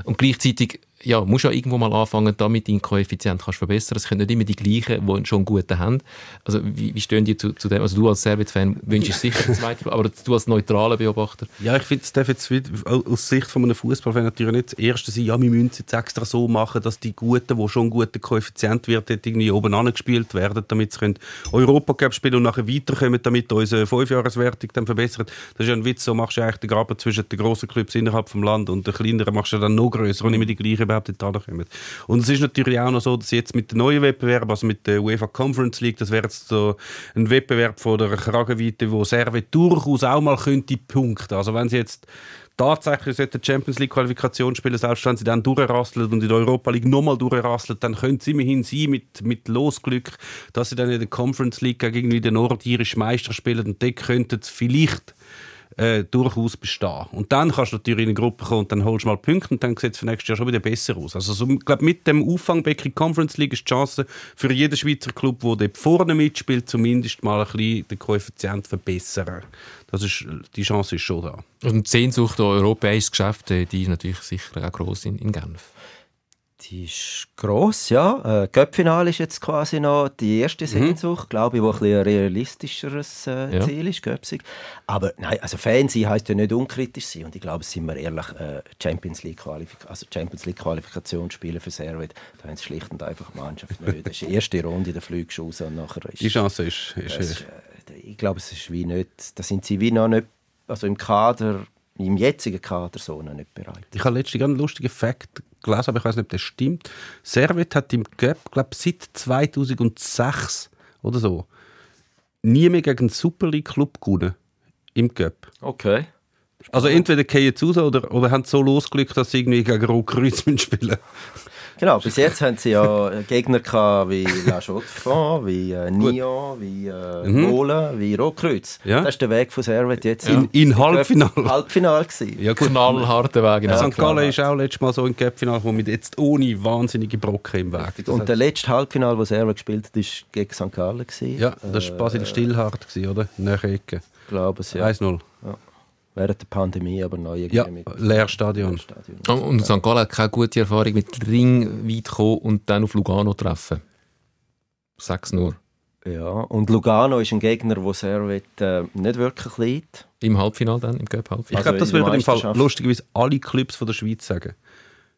Und gleichzeitig ja, musst ja irgendwo mal anfangen, damit deinen Koeffizient kannst verbessern. Es können nicht immer die gleichen, die schon guten haben. Also wie, wie stehen die zu, zu dem? Also du als Servet-Fan wünschst sicher den zweiten, aber du als neutraler Beobachter? Ja, ich finde, es darf jetzt aus Sicht von einem Fußballfan natürlich nicht das Erste sein, ja, wir müssen es jetzt extra so machen, dass die Guten, die schon einen guten Koeffizient wird, irgendwie oben angespielt werden, damit sie Europacup spielen und nachher weiterkommen, damit unsere Fünfjahreswertung dann verbessert. Das ist ja ein Witz, so machst du eigentlich den Graben zwischen den grossen Clubs innerhalb des Landes und den kleineren machst du dann noch grösser und immer die gleichen überhaupt nicht kommen. Und es ist natürlich auch noch so, dass jetzt mit dem neuen Wettbewerb, also mit der UEFA Conference League, das wäre jetzt so ein Wettbewerb von der Kragenweite, wo Servet durchaus auch mal könnte punkten. Also wenn sie jetzt tatsächlich die Champions League Qualifikation spielen, selbst wenn sie dann durchrasseln und in der Europa League nochmal durchrasseln, dann können sie immerhin sein mit, mit Losglück, dass sie dann in der Conference League gegen den nordirischen Meister spielen und dort könnten sie vielleicht äh, durchaus bestehen. Und dann kannst du natürlich in eine Gruppe kommen und dann holst du mal Punkte und dann sieht es für nächstes Jahr schon wieder besser aus. Also so, ich glaube, mit dem Auffangbecken Conference League ist die Chance für jeden Schweizer Club, der dort vorne mitspielt, zumindest mal ein bisschen den Koeffizient verbessern. Das ist, die Chance ist schon da. Und die Sehnsucht an europäisches Geschäft, äh, die ist natürlich sicher auch gross in, in Genf. Die ist gross, ja. Äh, Göppfinale ist jetzt quasi noch die erste Sehnsucht, mhm. glaube ich, wo ein, ein realistischeres äh, ja. Ziel ist, Göpsig. Aber nein, also Fan sein heisst ja nicht unkritisch sein. Und ich glaube, sind wir ehrlich, äh, Champions League Qualifikation, also Champions League Qualifikation spielen für Servet, da haben sie schlicht und einfach Mannschaft [LAUGHS] nicht. Das ist die erste Runde, der fliegst du raus und nachher ist... Die Chance ist... ist, ist äh, ich glaube, es ist wie nicht, da sind sie wie noch nicht, also im Kader im jetzigen Kader so noch nicht bereit. Ich habe letztens einen lustigen Fakt gelesen, aber ich weiß nicht, ob das stimmt. Servet hat im Cup, glaube seit 2006 oder so, nie mehr gegen einen Super League Club gewonnen. Im Cup. Okay. Also entweder gehen sie raus oder, oder haben so losgelegt, dass sie irgendwie gegen Rot-Kreuz [LAUGHS] spielen Genau, bis jetzt haben sie ja Gegner gehabt wie La Chaux-de-Fonds, wie äh, Nyon, wie äh, mhm. wie Rotkreuz. Ja. Das ist der Weg von Servet jetzt. In, in Halbfinale. Halbfinale gewesen. Ja, gut. Knallharter Weg. Ja, St. Gallen ist auch letztes Mal so im Cup-Finale, wo mit jetzt ohne wahnsinnige Brocken im Weg. Und der letzte Halbfinale, wo Servet gespielt hat, war gegen St. Gallen. Gewesen. Ja, das war Basil Stillhardt, oder? Nach Ecke. Ich glaube es, ja. 1-0. Ja während der Pandemie, aber neue Ja, Leerstadion. Leerstadion. Und St. Gallen hat keine gute Erfahrung mit Ring weit kommen und dann auf Lugano treffen. Sechs nur. Ja, und Lugano ist ein Gegner, wo Servet äh, nicht wirklich liegt. Im Halbfinale dann, im Cup-Halbfinale? Ich glaube, das würden im Fall lustigerweise alle Clubs von der Schweiz sagen.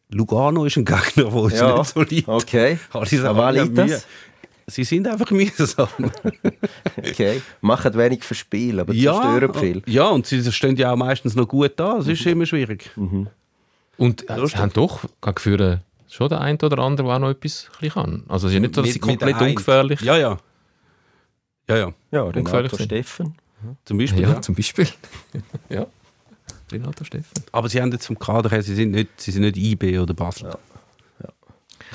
Lugano ist ein Gegner, der uns ja, nicht so [LAUGHS] liegt. Okay, aber liegt das? Sie sind einfach [LAUGHS] mühsam. okay. Machen wenig Verspiel, aber ja, zerstören viel. Ja, und sie stehen ja auch meistens noch gut da. Das ist mhm. immer schwierig. Mhm. Und äh, sie haben doch für schon der eine oder andere, der auch noch etwas kann. Also es ist ja nicht so, dass sie komplett ungefährlich Ja, ja. Ja, ja. Ja, Renato Steffen. Zum Beispiel. Ja, ja. zum Beispiel. [LAUGHS] ja. Renato Steffen. Aber sie haben jetzt vom Kader her, sie sind nicht, sie sind nicht IB oder Basel. Ja.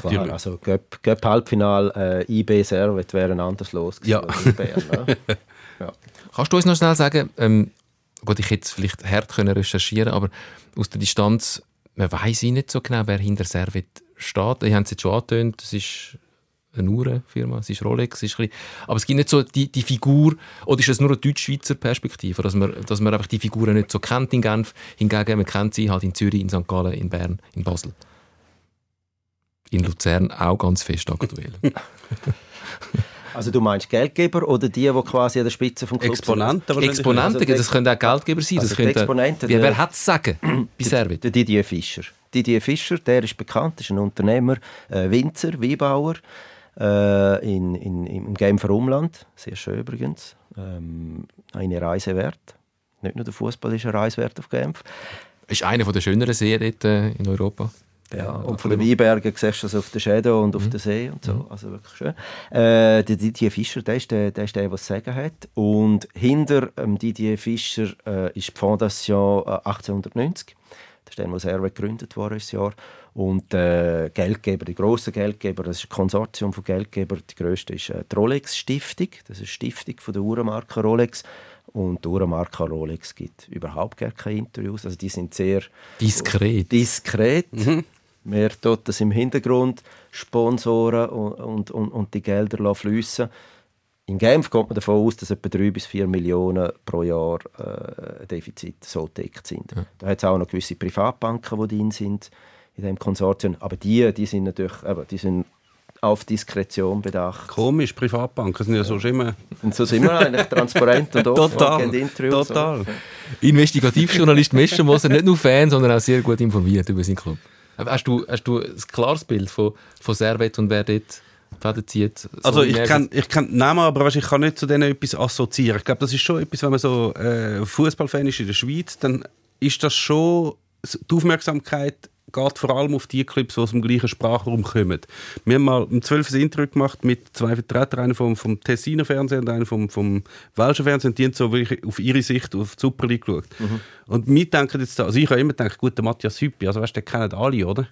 Klar, also Göpp, Göpp Halbfinal, äh, IB Servet wären anders los ja. Bern, ne? [LAUGHS] ja. Kannst du uns noch schnell sagen, ähm, gut, ich hätte es vielleicht hart können recherchieren aber aus der Distanz, man weiß nicht so genau, wer hinter Servet steht. Ich habe es jetzt schon angetönt, es ist eine Uhrenfirma, es ist Rolex, es ist ein bisschen, aber es gibt nicht so die, die Figur, oder ist es nur eine deutsch-schweizer Perspektive, dass man, dass man einfach die Figuren nicht so kennt in Genf, hingegen man kennt sie halt in Zürich, in St. Gallen, in Bern, in Basel in Luzern auch ganz fest aktuell. [LAUGHS] Also du meinst Geldgeber oder die, die quasi an der Spitze vom Club Exponenten, sind? Exponenten, also das können auch Geldgeber sein. Also das könnte, Exponenten, wie, wer hat es sagen [CLEARS THROAT] bei Servit? Der Didier Fischer. Didier Fischer, der ist bekannt, ist ein Unternehmer, äh, Winzer, Weinbauer äh, in, in, im Genfer Umland. Sehr schön übrigens. Ähm, eine Reise wert. Nicht nur der Fußball ist eine Reise wert auf Genf. Ist eine der schöneren Seen dort äh, in Europa. Ja, und von den Weinbergen siehst du das auf den Shadow und auf den See und so. Also wirklich schön. Äh, der Didier Fischer, der ist der, der, ist der, es sagen hat. Und hinter ähm, Didier Fischer äh, ist die Fondation äh, 1890. Das ist der, wo Servet gegründet worden ist, Jahr. Und äh, Geldgeber, die grossen Geldgeber, das ist ein Konsortium von Geldgebern. Die grösste ist äh, die Rolex-Stiftung. Das ist eine Stiftung von der Uhrenmarke Rolex. Und die Uhrenmarke Rolex gibt überhaupt gar keine Interviews. Also die sind sehr Diskret. diskret. Mehr tut das im Hintergrund, Sponsoren und, und, und, die Gelder fließen. In Genf geht man davon aus, dass etwa 3 bis 4 Millionen pro Jahr äh, Defizit so gedeckt sind. Da hat es auch noch gewisse Privatbanken, die drin sind in diesem Konsortium. Aber die, die sind natürlich eben, die sind auf Diskretion bedacht. Komisch, Privatbanken sind ja so schon immer... Und so sind wir eigentlich transparent und offen Total, und geben Interviews. total. Investigativjournalist Mestermoser, nicht nur Fan, sondern auch sehr gut informiert über seinen Club. Hast du, hast du ein klares Bild von, von Servet und wer dort Fäden zieht? So Also ich kann, ich kann Namen, aber weißt, ich kann nicht zu denen etwas assoziieren. Ich glaube, das ist schon etwas, wenn man so äh, Fußballfan ist in der Schweiz, dann ist das schon die Aufmerksamkeit geht vor allem auf die Clips, die aus dem gleichen Sprachraum kommen. Wir haben mal 12 ein Interview gemacht mit zwei Vertretern, einen vom, vom Tessiner Fernsehen und einen vom, vom Welschen Fernsehen. Die haben so wirklich auf ihre Sicht auf die Super League geschaut. Und wir denken jetzt, also ich habe immer gedacht, gut, der Matthias Hüppi, also weißt, du, den kennen alle, oder?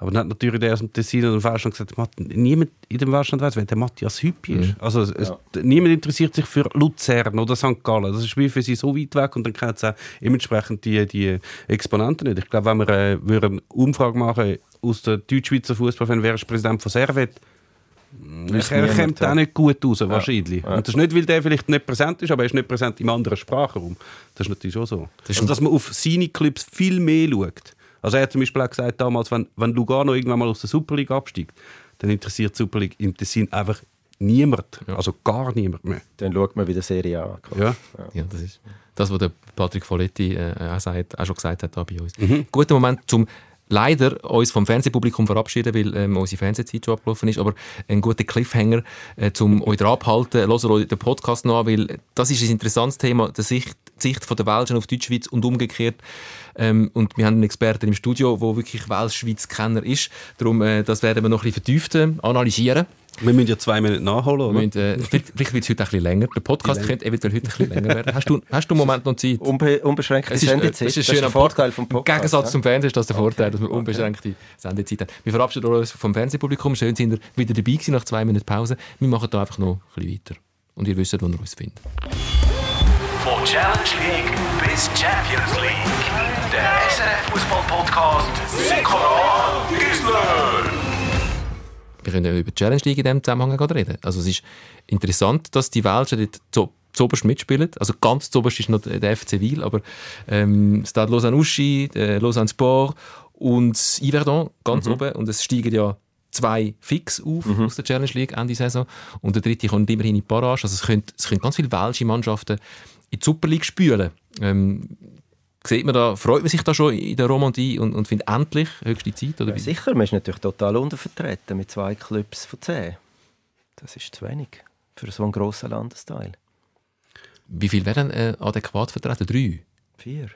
Aber dann hat natürlich der aus dem Tessin und dem Welschland gesagt, niemand in dem Welschland weiß, wer der Matthias Hüppi ist. Also es, es, niemand interessiert sich für Luzern oder St. Gallen. Das ist wie für sie so weit weg und dann kennt es auch dementsprechend die, die Exponenten nicht. Ich glaube, wenn wir äh, eine Umfrage machen aus der Deutschschweizer Fußballfan, wer ist Präsident von Servet, er kommt ja. auch nicht gut raus, wahrscheinlich. Und das ist nicht, weil der vielleicht nicht präsent ist, aber er ist nicht präsent im anderen Sprachraum. Das ist natürlich schon so. Das also, dass man auf seine Clips viel mehr schaut. Also er hat zum Beispiel auch gesagt damals, wenn, wenn Lugano irgendwann mal aus der Super League absteigt, dann interessiert die Super League im Tessin einfach niemand. Also gar niemand mehr. Dann schaut man wieder Serie an. Ja. Ja, das ist das, was der Patrick Folletti äh, auch, sagt, auch schon gesagt hat da bei uns. Mhm. Guter Moment, zum leider uns vom Fernsehpublikum verabschieden, weil ähm, unsere Fernsehzeit schon abgelaufen ist, aber ein guter Cliffhanger, äh, zum euch dran abhalten, hört euch den Podcast noch an, weil das ist ein interessantes Thema, die Sicht, die Sicht von der Welschen auf Deutschschweiz und umgekehrt. Ähm, und wir haben einen Experten im Studio, der wirklich Welsch-Schweiz-Kenner ist. Darum, äh, das werden wir noch ein bisschen vertieft äh, analysieren. Wir müssen ja zwei Minuten nachholen, Wir oder? müssen, äh, vielleicht vielleicht wird es heute ein bisschen länger. Der Podcast könnte eventuell heute ein bisschen länger werden. Hast du, hast du einen Moment noch Zeit? Unbe unbeschränkte Es ist, äh, Sendezeit. das ist das schön ist der am Vorteil vom Im Podcast. Gegensatz ja. zum Fernsehen ist das der Vorteil, dass wir unbeschränkte Sendezeit haben. Wir verabschieden uns vom Fernsehpublikum. Schön, sind ihr wieder dabei gewesen nach zwei Minuten Pause. Wir machen da einfach noch ein bisschen weiter. Und ihr wisst, wo ihr uns findet. Von Challenge League bis Champions League. Der SRF Fußball Podcast Sikora Gisler. Wir können ja über die Challenge League in diesem Zusammenhang gerade reden. Also es ist interessant, dass die Welschen dort zu, zuoberst mitspielen. Also ganz zuoberst ist noch der FC Wil, aber ähm, Stade Lausanne-Uschi, der Lausanne Sport und Yverdon ganz oben. Und es steigen ja zwei fix auf aus der Challenge League Ende Saison. Und der dritte kommt immerhin in die Barrage. Also es können, es können ganz viele welsche Mannschaften in die Super League spülen. Ähm, sieht man da, freut man sich da schon in der Romandie und, und findet endlich höchste Zeit? Oder Ja, sicher, man ist natürlich total untervertreten mit zwei Clubs von zehn. Das ist zu wenig für so einen grossen Landesteil. Wie viel werden äh, adäquat vertreten? Drei? Vier.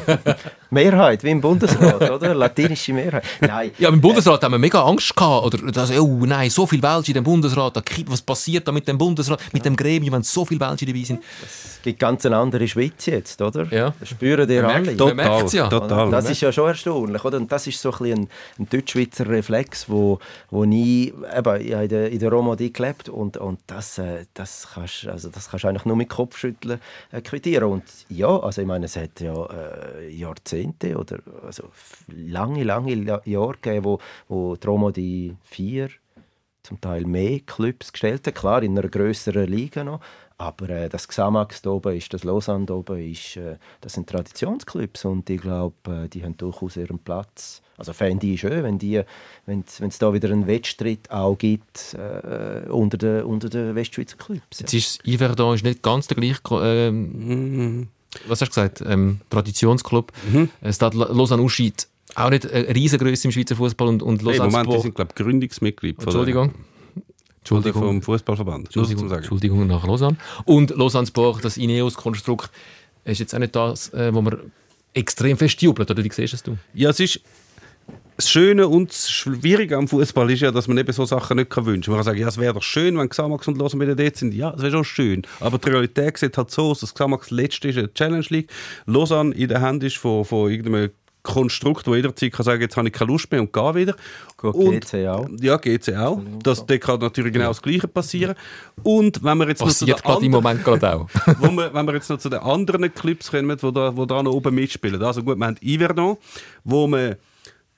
[LAUGHS] Mehrheit, wie im Bundesrat, oder? Latinische Mehrheit. Nein. Ja, im Bundesrat haben wir mega Angst gehabt. Oder, dass, oh nein, so viel Welche in dem Bundesrat. Was passiert da mit dem Bundesrat, mit dem Gremium, wenn so viele Welche dabei sind? Es gibt ganz eine andere Schweiz jetzt, oder? Ja. Das spüren ihr alle. merkt- merkt's ja. total. Das ist ja schon erstaunlich, oder? Und das ist so ein, bisschen ein, ein deutsch-schweizer Reflex, wo, wo nie, eben, ich in der, in der Romandie gelebt und, und das, äh, das kannst, also das kannst du eigentlich nur mit Kopfschütteln äh, quittieren. Und ja, also ich meine, es hat ja äh, Jahrzehnte oder also lange, lange La- Jahre gegeben, wo, wo die Romandie vier zum Teil mehr Clubs gestellt hat. Klar, in einer größeren Liga noch. Aber äh, das Xamax da oben ist, das Lausanne da oben ist, äh, das sind Traditionsclubs und ich glaube, äh, die haben durchaus ihren Platz. Also fände ich schön, wenn die, wenn es da wieder einen Wettstreit auch gibt äh, unter den unter den Westschweizer Clubs. Ja. Jetzt ist Yverdon ist nicht ganz der gleiche, ähm, was hast du gesagt, ähm, Traditionsclub. Es hat Lausanne ausschied auch nicht eine riesengroße im Schweizer Fußball und, und Hey, Lausanne Moment, die Sport- sind, glaube ich, Gründungsmitglied Entschuldigung. Entschuldigung. vom Fußballverband. Entschuldigung. Entschuldigung nach Lausanne. Und Lausanne Sport, das Ineos-Konstrukt, ist jetzt auch nicht das, äh, wo man extrem fest jubelt, oder wie siehst du es? Ja, es ist. Das Schöne und das Schwierige am Fußball ist ja, dass man eben so Sachen nicht kann wünschen kann. Man kann sagen, ja, es wäre doch schön, wenn Xamax und Lausanne wieder dort sind. Ja, es wäre schon schön. Aber die Realität sieht halt so aus, dass Xamax letzte ist eine Challenge League, Lausanne in der Hand ist von, von irgendeinem Konstrukt, wo jederzeit kann sagen, jetzt habe ich keine Lust mehr und gehe wieder. Gut, und, GC auch. Ja, GC auch. Das, da kann natürlich genau das Gleiche passieren. Und wenn wir jetzt noch zu Passiert den im anderen- Moment gerade auch. [LAUGHS] wir, wenn wir jetzt noch zu den anderen Clubs kommen, die da, wo da noch oben mitspielen. Also gut, wir haben Iverdon, wo man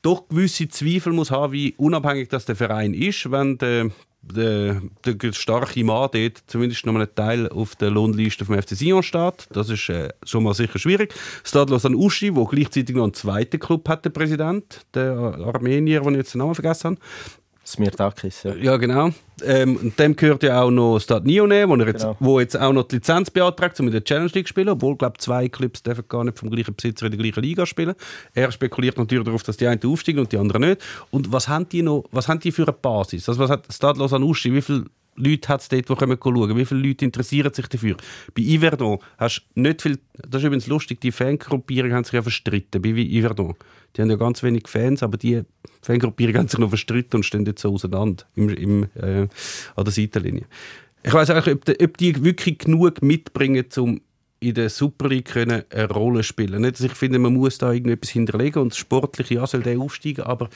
doch gewisse Zweifel muss haben, wie unabhängig das der Verein ist, wenn der, der, der starke Mann dort zumindest noch einen Teil auf der Lohnliste vom FC Sion steht. Das ist äh, schon mal sicher schwierig. Stade Lausanne Uschi, wo gleichzeitig noch einen zweiten Club hat, der Präsident, der Armenier, den ich jetzt den Namen vergessen habe. Smirtakis, ja. Ja, genau. Ähm, und dem gehört ja auch noch Stade Nione, wo, er jetzt, Genau. wo jetzt auch noch die Lizenz beantragt, um in der Challenge League zu spielen. Obwohl, glaube zwei Clubs dürfen gar nicht vom gleichen Besitzer in der gleichen Liga spielen. Er spekuliert natürlich darauf, dass die einen aufsteigen und die anderen nicht. Und was haben die noch, was haben die für eine Basis? Also was hat Stade Lausanne Uschi, wie viele Leute hat es dort, die kommen schauen? Wie viele Leute interessieren sich dafür? Bei Iverdon hast du nicht viel, das ist übrigens lustig, die Fangruppierungen haben sich ja verstritten, bei Iverdon. Die haben ja ganz wenig Fans, aber die Fangruppierungen haben sich noch verstritten und stehen jetzt so auseinander im, im, äh, an der Seitenlinie. Ich weiß eigentlich, ob, die- ob die wirklich genug mitbringen, um in der Super League können eine Rolle spielen. Nicht, dass ich finde, man muss da irgendetwas hinterlegen und das Sportliche, ja, soll der aufsteigen, aber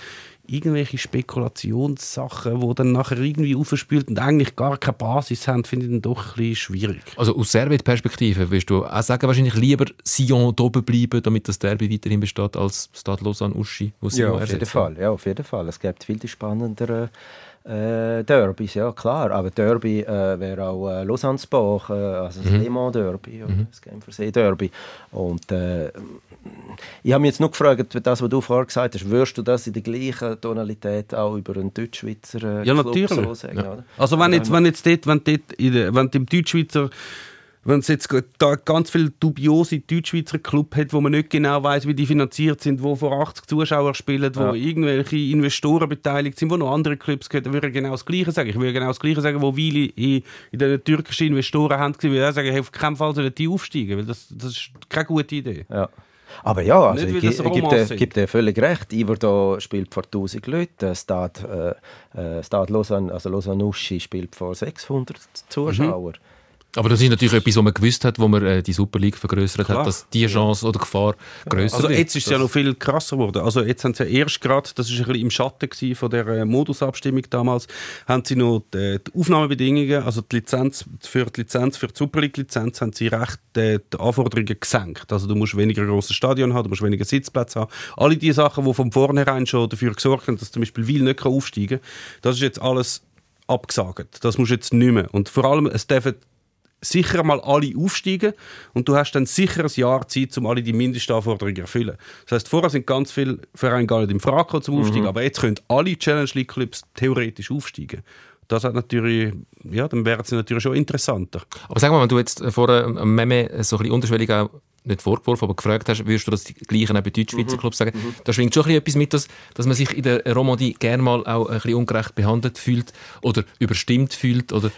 irgendwelche Spekulationssachen, die dann nachher irgendwie aufspielt und eigentlich gar keine Basis haben, finde ich dann doch ein bisschen schwierig. Also aus Servet-Perspektive würdest du auch sagen, wahrscheinlich lieber Sion da oben bleiben, damit das Derby weiterhin besteht, als Stade Lausanne Uschi, wo Sion Ja, auf jeden ersetzt. Fall. Ja, auf jeden Fall. Es gibt viel spannendere äh, Derbys, ja klar. Aber Derby äh, wäre auch äh, Lausanne-Sport, äh, also das Le Mans Derby oder das Genfersee Derby. Und äh, ich habe mich jetzt nur gefragt, das, was du vorher gesagt hast, würdest du das in der gleichen Tonalität auch über einen Deutschschweizer äh, Ja, Club natürlich. so sagen? Oder? Also wenn jetzt, wenn jetzt dort, wenn dort wenn im Deutschschweizer wenn es jetzt da ganz viele dubiose Deutschschweizer Club hat, wo man nicht genau weiß, wie die finanziert sind, wo vor 80 Zuschauer spielen, wo Ja. irgendwelche Investoren beteiligt sind, wo noch andere Clubs gehört, dann würde ich genau das Gleiche sagen. Ich würde genau das Gleiche sagen, wo Willi in, in den türkischen Investoren haben, würde ich auch sagen, hey, auf keinen Fall sollen die aufsteigen, weil das, das ist keine gute Idee. Ja. Aber ja, also Nicht, ich, ich, ich gebe dir, völlig recht. Iverdon spielt vor 1000 Leuten, Stade, äh, äh, Stade Lausanne, also Lausanne Uschi spielt vor 600 Zuschauern. Aber das ist natürlich etwas, was man gewusst hat, wo man äh, die Super League vergrößert Klar. hat, dass die Chance oder Gefahr größer Also wird. jetzt ist es ja noch viel krasser geworden. Also jetzt haben sie ja erst gerade, das ist ein bisschen im Schatten von der äh, Modusabstimmung damals, haben sie noch die, die Aufnahmebedingungen, also die Lizenz für die Lizenz für die Super League Lizenz, haben sie recht äh, die Anforderungen gesenkt. Also du musst weniger grosses Stadion haben, du musst weniger Sitzplätze haben. Alle die Sachen, die von vornherein schon dafür gesorgt haben, dass zum Beispiel Wil nicht aufsteigen kann, das ist jetzt alles abgesagt. Das musst du jetzt nicht mehr. Und vor allem, es dürfen sicher mal alle aufsteigen und du hast dann sicher ein Jahr Zeit, um alle die Mindestanforderungen zu erfüllen. Das heißt, vorher sind ganz viele Vereine gar nicht in Frage gekommen zum Aufsteigen, aber jetzt können alle Challenge League Clubs theoretisch aufsteigen. Das hat natürlich, ja, dann wäre es natürlich schon interessanter. Aber sag mal, wenn du jetzt äh, vorher am Meme so ein bisschen unterschwellig auch nicht vorgeworfen, aber gefragt hast, würdest du das Gleiche auch bei Deutschschweizer Clubs sagen? Da schwingt schon ein bisschen etwas mit, dass, dass man sich in der Romandie gerne mal auch ein bisschen ungerecht behandelt fühlt oder überstimmt fühlt oder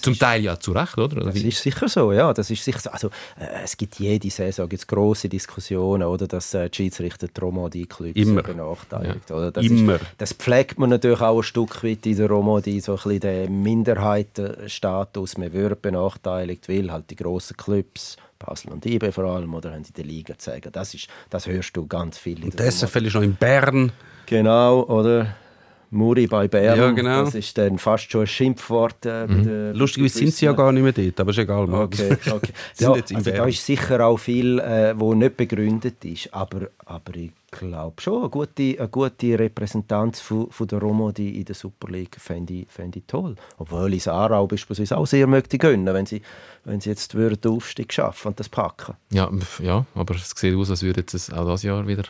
zum Teil ja zu Recht, oder? oder Das ist sicher so, ja. Das ist sicher so. Also, äh, es gibt jede Saison gibt's grosse Diskussionen, oder, dass äh, die Schiedsrichter die Romandie-Clubs Immer. benachteiligt. Oder? Das Immer. Ist, das pflegt man natürlich auch ein Stück weit in der Romandie, so ein bisschen den Minderheitenstatus. Man wird benachteiligt, weil halt die grossen Clubs, Basel und IB vor allem, oder haben in der Liga sagen. Das, ist, das hörst du ganz viel in Und SFL ist noch in Bern. Genau, oder? Muri bei Bern. Ja, genau. Das ist dann fast schon ein Schimpfwort. Äh, der- Lustigerweise sind sie ja gar nicht mehr dort, aber ist egal. man. Okay, [LAUGHS] okay. Ja, also da ist sicher auch viel, äh, wo nicht begründet ist, aber, aber ich glaube schon, eine gute, eine gute Repräsentanz von, von der Romodi in der Super League fände ich, fände ich toll. Obwohl ich Aarau beispielsweise auch sehr möchte gönnen, wenn sie, wenn sie jetzt würden den Aufstieg schaffen und das packen. Ja, ja, aber es sieht aus, als würde es auch dieses Jahr wieder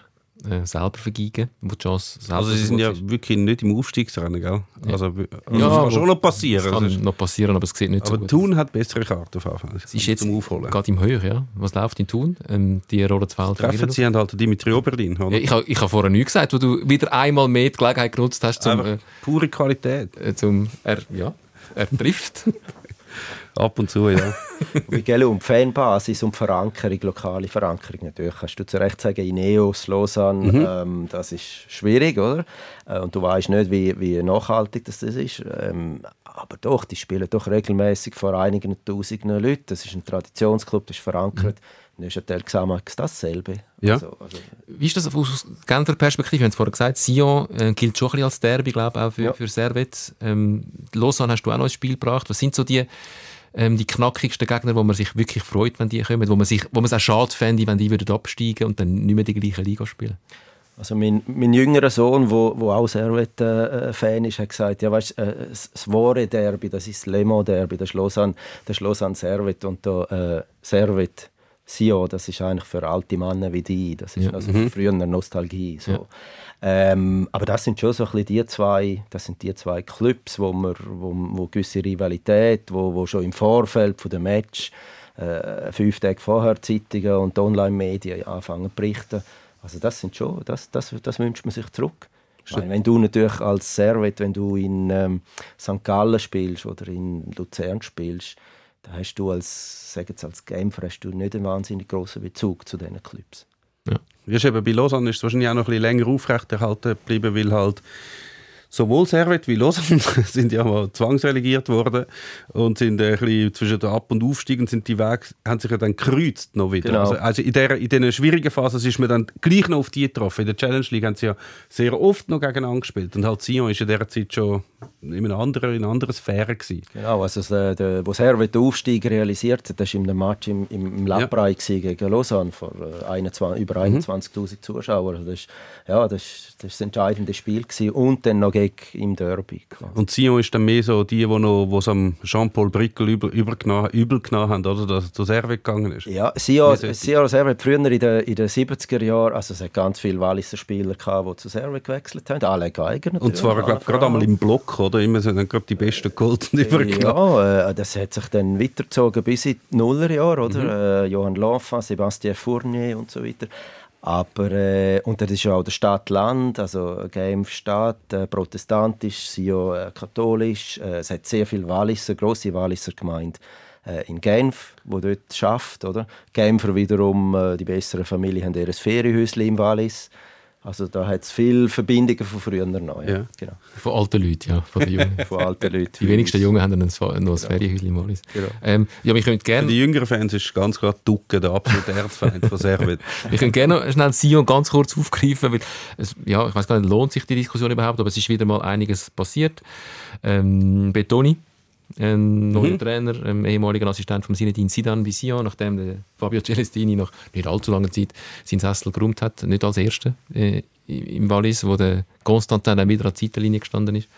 äh, selber vergeigen, wo die Chance selber Also sie so sind ja ist. wirklich nicht im Aufstiegsrennen, gell? Also, also Ja, das kann schon noch passieren. Das kann ist- noch passieren, aber es sieht nicht so aber gut Thun hat bessere Karten auf Fall. Es ist jetzt gerade im Höch, ja. Was läuft in Thun? Ähm, die Rolle zu Feld. Treffen sie haben halt Dimitri Oberlin, oder? Ja, ich habe ich ha vorher nichts gesagt, wo du wieder einmal mehr die Gelegenheit genutzt hast, zum, Einfach pure Qualität. äh, zum er, ja, er trifft. [LAUGHS] Ab und zu, ja. [LAUGHS] Wie gell, um die Fanbasis und die Verankerung, lokale Verankerung natürlich. Kannst du zu Recht sagen, Ineos, Lausanne, ähm, das ist schwierig, oder? Äh, und du weißt nicht, wie, wie nachhaltig das, das ist. Ähm, aber doch, die spielen doch regelmäßig vor einigen Tausenden Leuten. Das ist ein Traditionsclub, das ist verankert. Neuchâtel Xamax dasselbe. Ja. Also, also, Wie ist das aus Genfer Perspektive? Wir haben es vorhin gesagt, Sion äh, gilt schon ein bisschen als Derby, glaube ich, auch für, Ja. für Servet. Ähm, Lausanne hast du auch noch ins Spiel gebracht. Was sind so die, ähm, die knackigsten Gegner, wo man sich wirklich freut, wenn die kommen? Wo man, sich, wo man es auch schade fände, wenn die würden absteigen und dann nicht mehr die gleiche Liga spielen? Also mein, mein jüngerer Sohn, wo, wo auch Servet-Fan ist, hat gesagt, ja, weißt, äh, das wahre Derby, das ist das Lemo-Derby, das ist Lausanne, das ist Lausanne Servet und da äh, Servet Sio, das ist eigentlich für alte Männer wie die, das ist Ja. also früher eine Nostalgie. So. Ähm, aber das sind schon so ein bisschen die zwei, das sind die zwei Clubs, wo wir, wo, wo gewisse Rivalität, wo, wo schon im Vorfeld von dem Match äh, fünf Tage vorher Zeitungen und Online-Medien anfangen zu berichten. Also das sind schon, das, das, das wünscht man sich zurück. Meine, wenn du natürlich als Servet, wenn du in ähm, St. Gallen spielst oder in Luzern spielst, da hast du als, sagen jetzt als Genfer, hast du nicht einen wahnsinnig großen Bezug zu diesen Clubs. Eben bei Lausanne ist es wahrscheinlich auch noch ein bisschen länger aufrechterhalten geblieben, weil halt sowohl Servet wie Lausanne [LAUGHS] sind ja mal zwangsrelegiert worden und sind äh, ein bisschen zwischen den Ab- und Aufstieg und sind die Wege, haben sich ja dann gekreuzt noch wieder. Genau. Also, also in dieser in diesen schwierigen Phasen ist man dann gleich noch auf die getroffen. In der Challenge League haben sie ja sehr oft noch gegeneinander gespielt und halt Sion ist in dieser Zeit schon in einer anderen, in einer anderen Sphäre gewesen. Genau, also der, der, wo Servet den Aufstieg realisiert hat, das war in einem Match im, im, im gewesen gegen Lausanne vor äh, 21, über 21'000 Zuschauern. Also das ist, ja, das, ist- das ist das entscheidende Spiel gewesen. und dann noch gegen im Derby. quasi. Und Sion ist dann mehr so die, die noch, wo es am Jean-Paul Brickel übel, übergenommen, übel genommen haben, oder? Dass er zu Servet gegangen ist. Ja, Sion, Sion früher in den, in den 70er Jahren, also es hat ganz viele Walliser Spieler gehabt, die zu Servet gewechselt haben, alle Geiger natürlich. Und zwar, glaube gerade einmal im Block, oder? Immer sind dann gerade die Besten geholt und [LAUGHS] übergenommen. Ja, äh, das hat sich dann weitergezogen bis in die Nullerjahre, oder? Mhm. Äh, Johann L'Enfant, Sébastien Fournier und so weiter. Aber, äh, und das ist ja auch der Stadt-Land, also Genf Stadt, äh, protestantisch, Sio äh, katholisch. Äh, es hat sehr viele Walliser, grosse Walliser Gemeinde äh, in Genf, wo dort schafft, oder? Genfer wiederum, äh, die besseren Familien haben ihr Ferienhäuschen im Wallis. Also da hat es viele Verbindungen von früher noch. Ja. Ja. Genau. Von alten Leuten, ja. Von den Jungen. [LAUGHS] Von alten Leuten. Die wenigsten Jungen haben ein, noch ein Ferienhäuschen im Wallis. Genau. Ähm, ja, wir können Für gerne die jüngeren Fans ist ganz klar Ducke der absolute Erzfeind von Servet. [LAUGHS] Wir können gerne noch schnell Sion ganz kurz aufgreifen, weil es, ja, ich weiß gar nicht, lohnt sich die Diskussion überhaupt, aber es ist wieder mal einiges passiert. Ähm, Betoni, ein neuer Trainer, ähm, ehemaliger Assistent von Zinedine Zidane bei Sion, nachdem der Fabio Celestini nach nicht allzu langer Zeit seinen Sessel geräumt hat, nicht als Erster äh, im Wallis, wo der Constantin dann wieder an der Seitenlinie gestanden ist.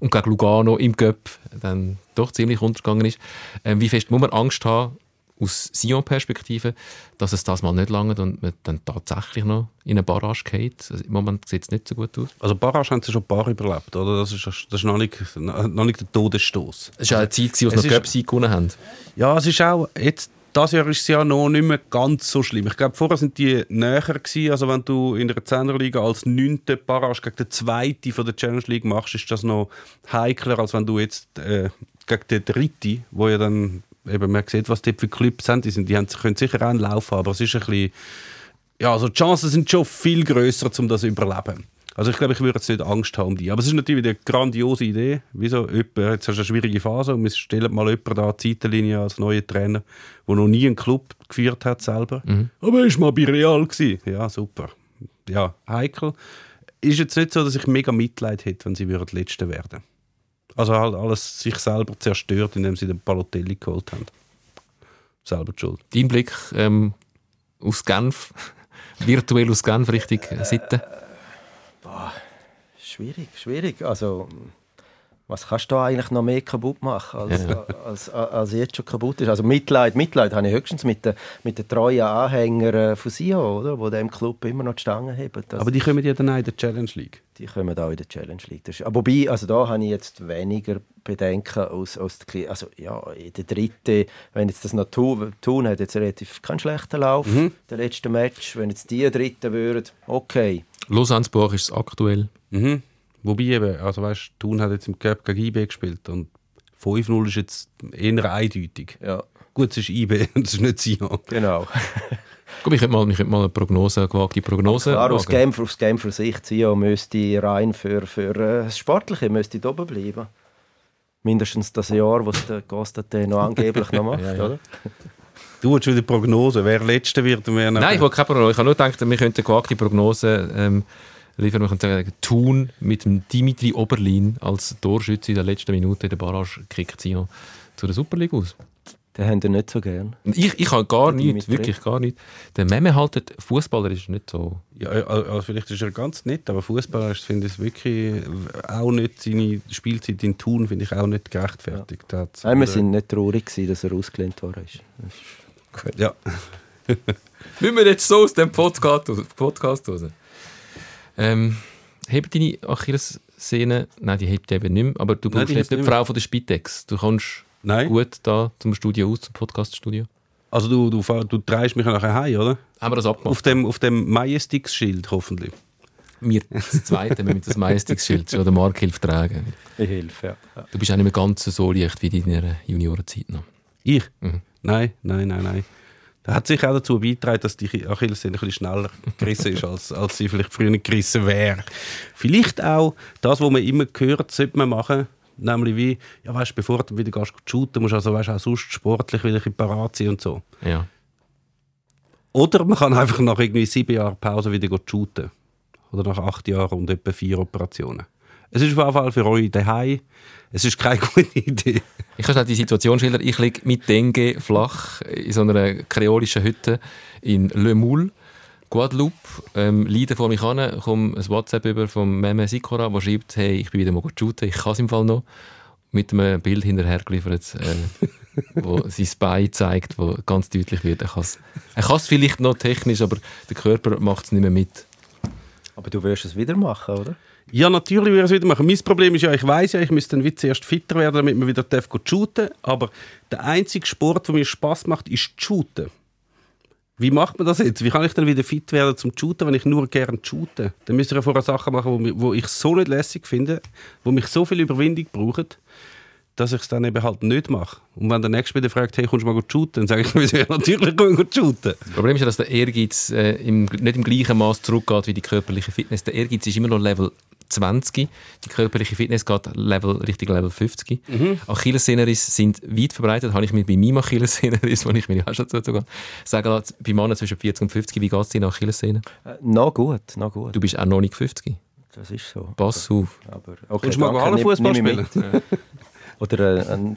Und gegen Lugano im Göpp dann doch ziemlich untergegangen ist. Ähm, wie fest muss man Angst haben, aus Sion-Perspektive, dass es das mal nicht lange und man dann tatsächlich noch in eine Barrage geht. Also Im Moment sieht es nicht so gut aus. Also Barrage haben sie schon ein paar überlebt, oder? Das ist, das ist noch, nicht, noch nicht der Todesstoß. Es war auch eine Zeit, wo sie noch Göpsi gewonnen haben. Ja, es ist auch, jetzt, das Jahr ist es ja noch nicht mehr ganz so schlimm. Ich glaube, vorher sind die näher gewesen. Also wenn du in der Zehnerliga als neunte Barrage gegen den zweiten von der Challenge League machst, ist das noch heikler, als wenn du jetzt äh, gegen den dritten, wo ja dann eben man sieht, was die für Clubs sind. Die, sind, die haben, können sicher auch einen Lauf haben, aber es ist ein bisschen, ja, also die Chancen sind schon viel größer, um das zu überleben. Also ich glaube, ich würde jetzt nicht Angst haben um die. Aber es ist natürlich eine grandiose Idee. Wieso? Jetzt hast du eine schwierige Phase und wir stellen mal jemanden da an die Seitenlinie als neuen Trainer, der noch nie einen Club geführt hat selber. Aber er war mal bei Real. Gewesen. Ja, super. Ja, heikel. Ist jetzt nicht so, dass ich mega Mitleid hätte, wenn sie Letzte werden Also halt alles sich selber zerstört, indem sie den Balotelli geholt haben. Selber die schuld. Dein Blick ähm, aus Genf, [LAUGHS] virtuell aus Genf, Richtung Sitten. Schwierig, schwierig. Also, was kannst du da eigentlich noch mehr kaputt machen, als, als, als, als jetzt schon kaputt ist? Also Mitleid, Mitleid habe ich höchstens mit den, mit den treuen Anhängern von Sion, oder? die dem Club immer noch die Stange haben. Das, Aber die kommen ja dann auch in der Challenge League. die kommen auch in der Challenge League. Das ist, aber wobei, also da habe ich jetzt weniger Bedenken aus, aus der, also ja, in der dritten, wenn jetzt das noch tun, tun hat jetzt relativ keinen schlechten Lauf, der letzte Match, wenn jetzt die dritten würden, okay. Lausanne-Buch ist es aktuell. Mhm. Wobei eben, also weißt, Thun hat jetzt im Cup gegen IB gespielt und 5-0 ist jetzt eher eindeutig. Ja, Gut, es ist IB [LAUGHS] und es ist nicht Sion. genau. [LAUGHS] Komm, ich könnte mal, ich könnte mal eine Prognose, eine gewagte Prognose Klar, aus wagen. Genf, aus Genfer Sicht, Sion müsste rein für, für äh, das Sportliche müsste oben bleiben. Mindestens das Jahr, was der Gostate noch angeblich noch [LAUGHS] macht, Ja, ja. oder? Du hast wieder Prognose, wer Letzter wird wer Nein, ich wollte keine Prognose. Ich habe nur gedacht, wir könnten eine gewagte Prognose ähm, liefern. Wir könnten sagen, Thun mit dem Dimitri Oberlin als Torschütze in der letzten Minute in der Barrage kickt Sion zu der Super League aus. Den haben wir nicht so gern. Ich, ich habe gar nichts, Dimitri. wirklich gar nichts. Der Memme haltet, Fußballer ist nicht so. Ja, also vielleicht ist er ganz nett, aber Fußballer ist, finde ich wirklich auch nicht seine Spielzeit in Thun finde ich auch nicht gerechtfertigt. Hat's- Nein, wir sind nicht traurig gewesen, dass er ausgelehnt worden ist. ja. Müssen wir jetzt so aus dem Podcast, Podcast raus? Ähm, hebt deine Achillessehne? Nein, die hebt eben nicht mehr. Aber du brauchst jetzt nicht die. Frau von der Spitex. Du kommst Nein. gut da zum Studio aus, zum Podcaststudio. Also du, du, du drehst mich nachher heim, oder? Haben wir das abgemacht? Auf dem, auf dem Majestix-Schild hoffentlich. Wir das Zweite, wir mit das Majestix-Schild schon der Mark hilft tragen. Ich helfe, ja. Du bist auch nicht mehr ganz so leicht wie in deiner Juniorenzeit noch. Ich? Mhm. Nein, nein, nein, nein. Das hat sicher auch dazu beigetragen, dass die Achillessehne ein bisschen schneller gerissen ist, als, als sie vielleicht früher gerissen wäre. Vielleicht auch das, was man immer hört, sollte man machen. Nämlich wie, ja weißt, bevor du wieder gehst shooten, musst du also weißt, auch sonst sportlich wieder ein parat sein und so. Ja. Oder man kann einfach nach irgendwie sieben Jahren Pause wieder shooten. Oder nach acht Jahren und etwa vier Operationen. Es ist auf jeden Fall für euch daheim. Es ist keine [LAUGHS] gute Idee. Ich kann schnell die Situation schildern. Ich liege mit Dengue flach in so einer kreolischen Hütte in Le Moule, Guadeloupe. Ähm, leide vor mich an, komme ein WhatsApp über vom Meme Sikora, der schreibt, hey, ich bin wieder mal shooten, ich kann es im Fall noch. Mit einem Bild hinterher geliefert, äh, [LAUGHS] wo sein Bein zeigt, wo ganz deutlich wird, er kann es er kann's vielleicht noch technisch, aber der Körper macht es nicht mehr mit. Aber du wirst es wieder machen, oder? Ja, natürlich würde ich es wieder machen. Mein Problem ist ja, ich weiß ja, ich müsste dann zuerst fitter werden, damit man wieder darf shooten Aber der einzige Sport, der mir Spaß macht, ist shooten. Wie macht man das jetzt? Wie kann ich dann wieder fit werden zum Shooten, wenn ich nur gerne shoote? Dann müsste ich ja vorher Sachen machen, wo, ich so nicht lässig finde, wo mich so viel Überwindung brauchen, dass ich es dann eben halt nicht mache. Und wenn der Nächste wieder fragt, hey, kommst du mal shooten? Dann sage ich [LAUGHS] mir, ja, natürlich ich shooten. Das Problem ist ja, dass der Ehrgeiz äh, im, nicht im gleichen Maß zurückgeht wie die körperliche Fitness. Der Ehrgeiz ist immer noch Level 20. Die körperliche Fitness geht Level, Richtung Level 50. Achillessehnenrisse sind weit verbreitet. Habe ich mir bei meinem Achillessehnenriss, [LAUGHS] wo ich mir auch schon dazu sagen lasse, bei Männern zwischen 40 und 50, wie geht es deinen Achillessehnen? Äh, noch gut, noch gut. Du bist auch noch nicht 50. Das ist so. Pass auf. Aber, okay, Kommst du mal ich spielen? [LAUGHS] Oder äh, ein,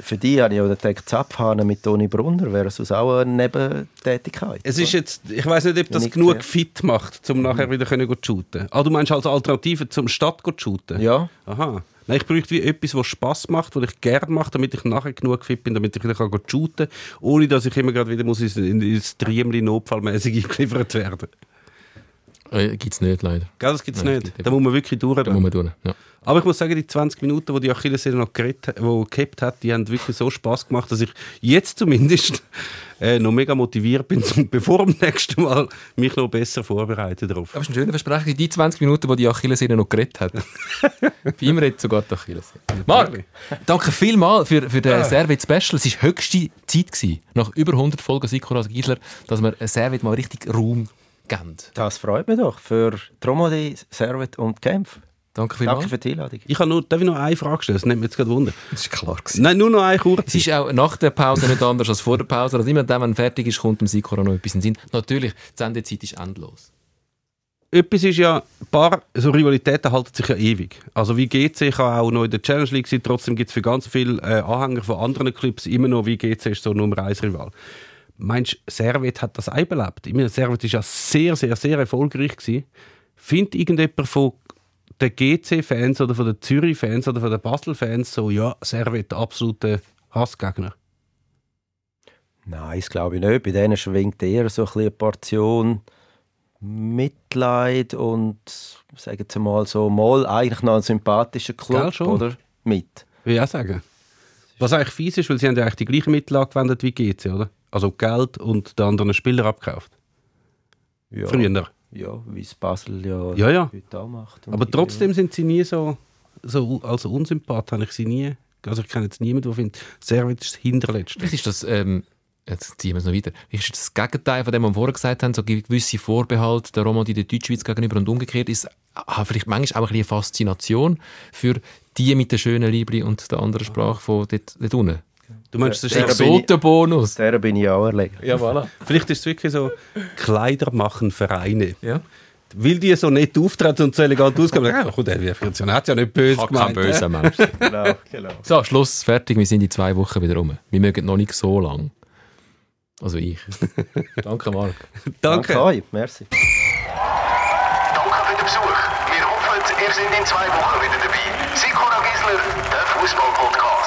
für die habe ich auch gedacht, Zapfhahn mit Toni Brunner wäre sonst auch eine Nebentätigkeit. Es ist jetzt, ich weiß nicht, ob das Nicht genug fit macht, um nachher wieder können gehen shooten. Ah, du meinst als Alternative zum Stadt gehen shooten? Ja, Aha. Nein, ich bräuchte wie etwas, was Spaß macht, was ich gerne mache, damit ich nachher genug fit bin, damit ich wieder kann shooten kann, ohne dass ich immer gerade wieder muss in ins Triemli notfallmäßig [LAUGHS] eingeliefert werden. Äh, Gibt es nicht, leider. Gell, das gibt es Nein, nicht. gibt Da muss man wirklich durch. Da muss man tun. Ja. Aber ich muss sagen, die 20 Minuten, wo die Achillessehne noch geredet, wo gehabt hat, die haben wirklich so Spaß gemacht, dass ich jetzt zumindest [LAUGHS] äh, noch mega motiviert bin, zum, bevor am nächsten Mal mich noch besser vorbereiten darauf. Aber es ist ein schöner Versprechen. Die 20 Minuten, wo die Achillessehne noch geredet hat. [LAUGHS] Bei ihm redet sogar die Achillessehne. Marc, danke vielmals für, für den Servet Special. Es war höchste Zeit, gewesen, nach über 100 Folgen Sikoras Giesler, dass wir Servet mal richtig Raum geben. das freut mich doch. Für Tromodi, Servet und Kempf. Danke vielmals. Danke für die Einladung. Ich habe nur, darf ich noch eine Frage stellen? Das nimmt mich jetzt gerade Wunder. Das ist klar. Gewesen. Nein, nur noch eine Es kurze. ist auch nach der Pause nicht anders als vor der Pause. Also immer dann, wenn fertig ist, kommt dem Sikora noch etwas in den Sinn. Natürlich, die Sendezeit ist endlos. Etwas ist ja, ein paar so Rivalitäten halten sich ja ewig. Also wie GC kann auch noch in der Challenge League sein, trotzdem gibt es für ganz viele äh, Anhänger von anderen Clubs immer noch, wie GC ist so Nummer 1 Rival. Meinst du, Servet hat das einbelebt? Ich meine, Servet ist ja sehr, sehr, sehr erfolgreich gewesen. Findet irgendjemand von den GC-Fans oder von den Zürich-Fans oder von den Basel-Fans so, ja, Servet, absolute Hassgegner? Nein, das glaube ich nicht. Bei denen schwingt eher so ein bisschen eine Portion Mitleid und, sagen Sie mal so, mal eigentlich noch ein sympathischer Gell, Club, schon. oder? Mit. Will ich auch sagen. Was eigentlich fies ist, weil sie haben ja eigentlich die gleichen Mittel angewendet wie GC, oder? Also Geld und den anderen Spieler abgekauft. Ja. Früher. Ja, wie es Basel ja, Ja, ja. heute auch macht. Aber die- trotzdem sind sie nie so, so also unsympath, habe ich sie nie Also ich kenne jetzt niemanden, der findet, Servet ist das Hinterletzte. Vielleicht ist das, ähm, jetzt ziehen wir es noch weiter, ist das Gegenteil von dem, was wir vorher gesagt haben, so gewisse Vorbehalte der Romandie der Deutschschweiz gegenüber und umgekehrt ist ah, vielleicht manchmal auch ein bisschen eine Faszination für die mit der schönen Liebli und der anderen Sprache von dort, dort unten. Du meinst, das ist Der- echt bin ich- Exotenbonus. Der bin ich auch erlegen. Ja, voilà. Vielleicht ist es wirklich so, Kleider machen Vereine. Ja. Weil die so nett auftreten und so elegant ausgehen, ja, gut, der hat ja nicht böse kein gemeint. böser Mensch. [LAUGHS] genau, genau. So, Schluss, fertig. Wir sind in zwei Wochen wieder rum. Wir mögen noch nicht so lang. Also ich. [LAUGHS] Danke, Marc. Danke. Danke euch, merci. Ihr seid in zwei Wochen wieder dabei. Sikora Gisler, der Fußball-Podcast.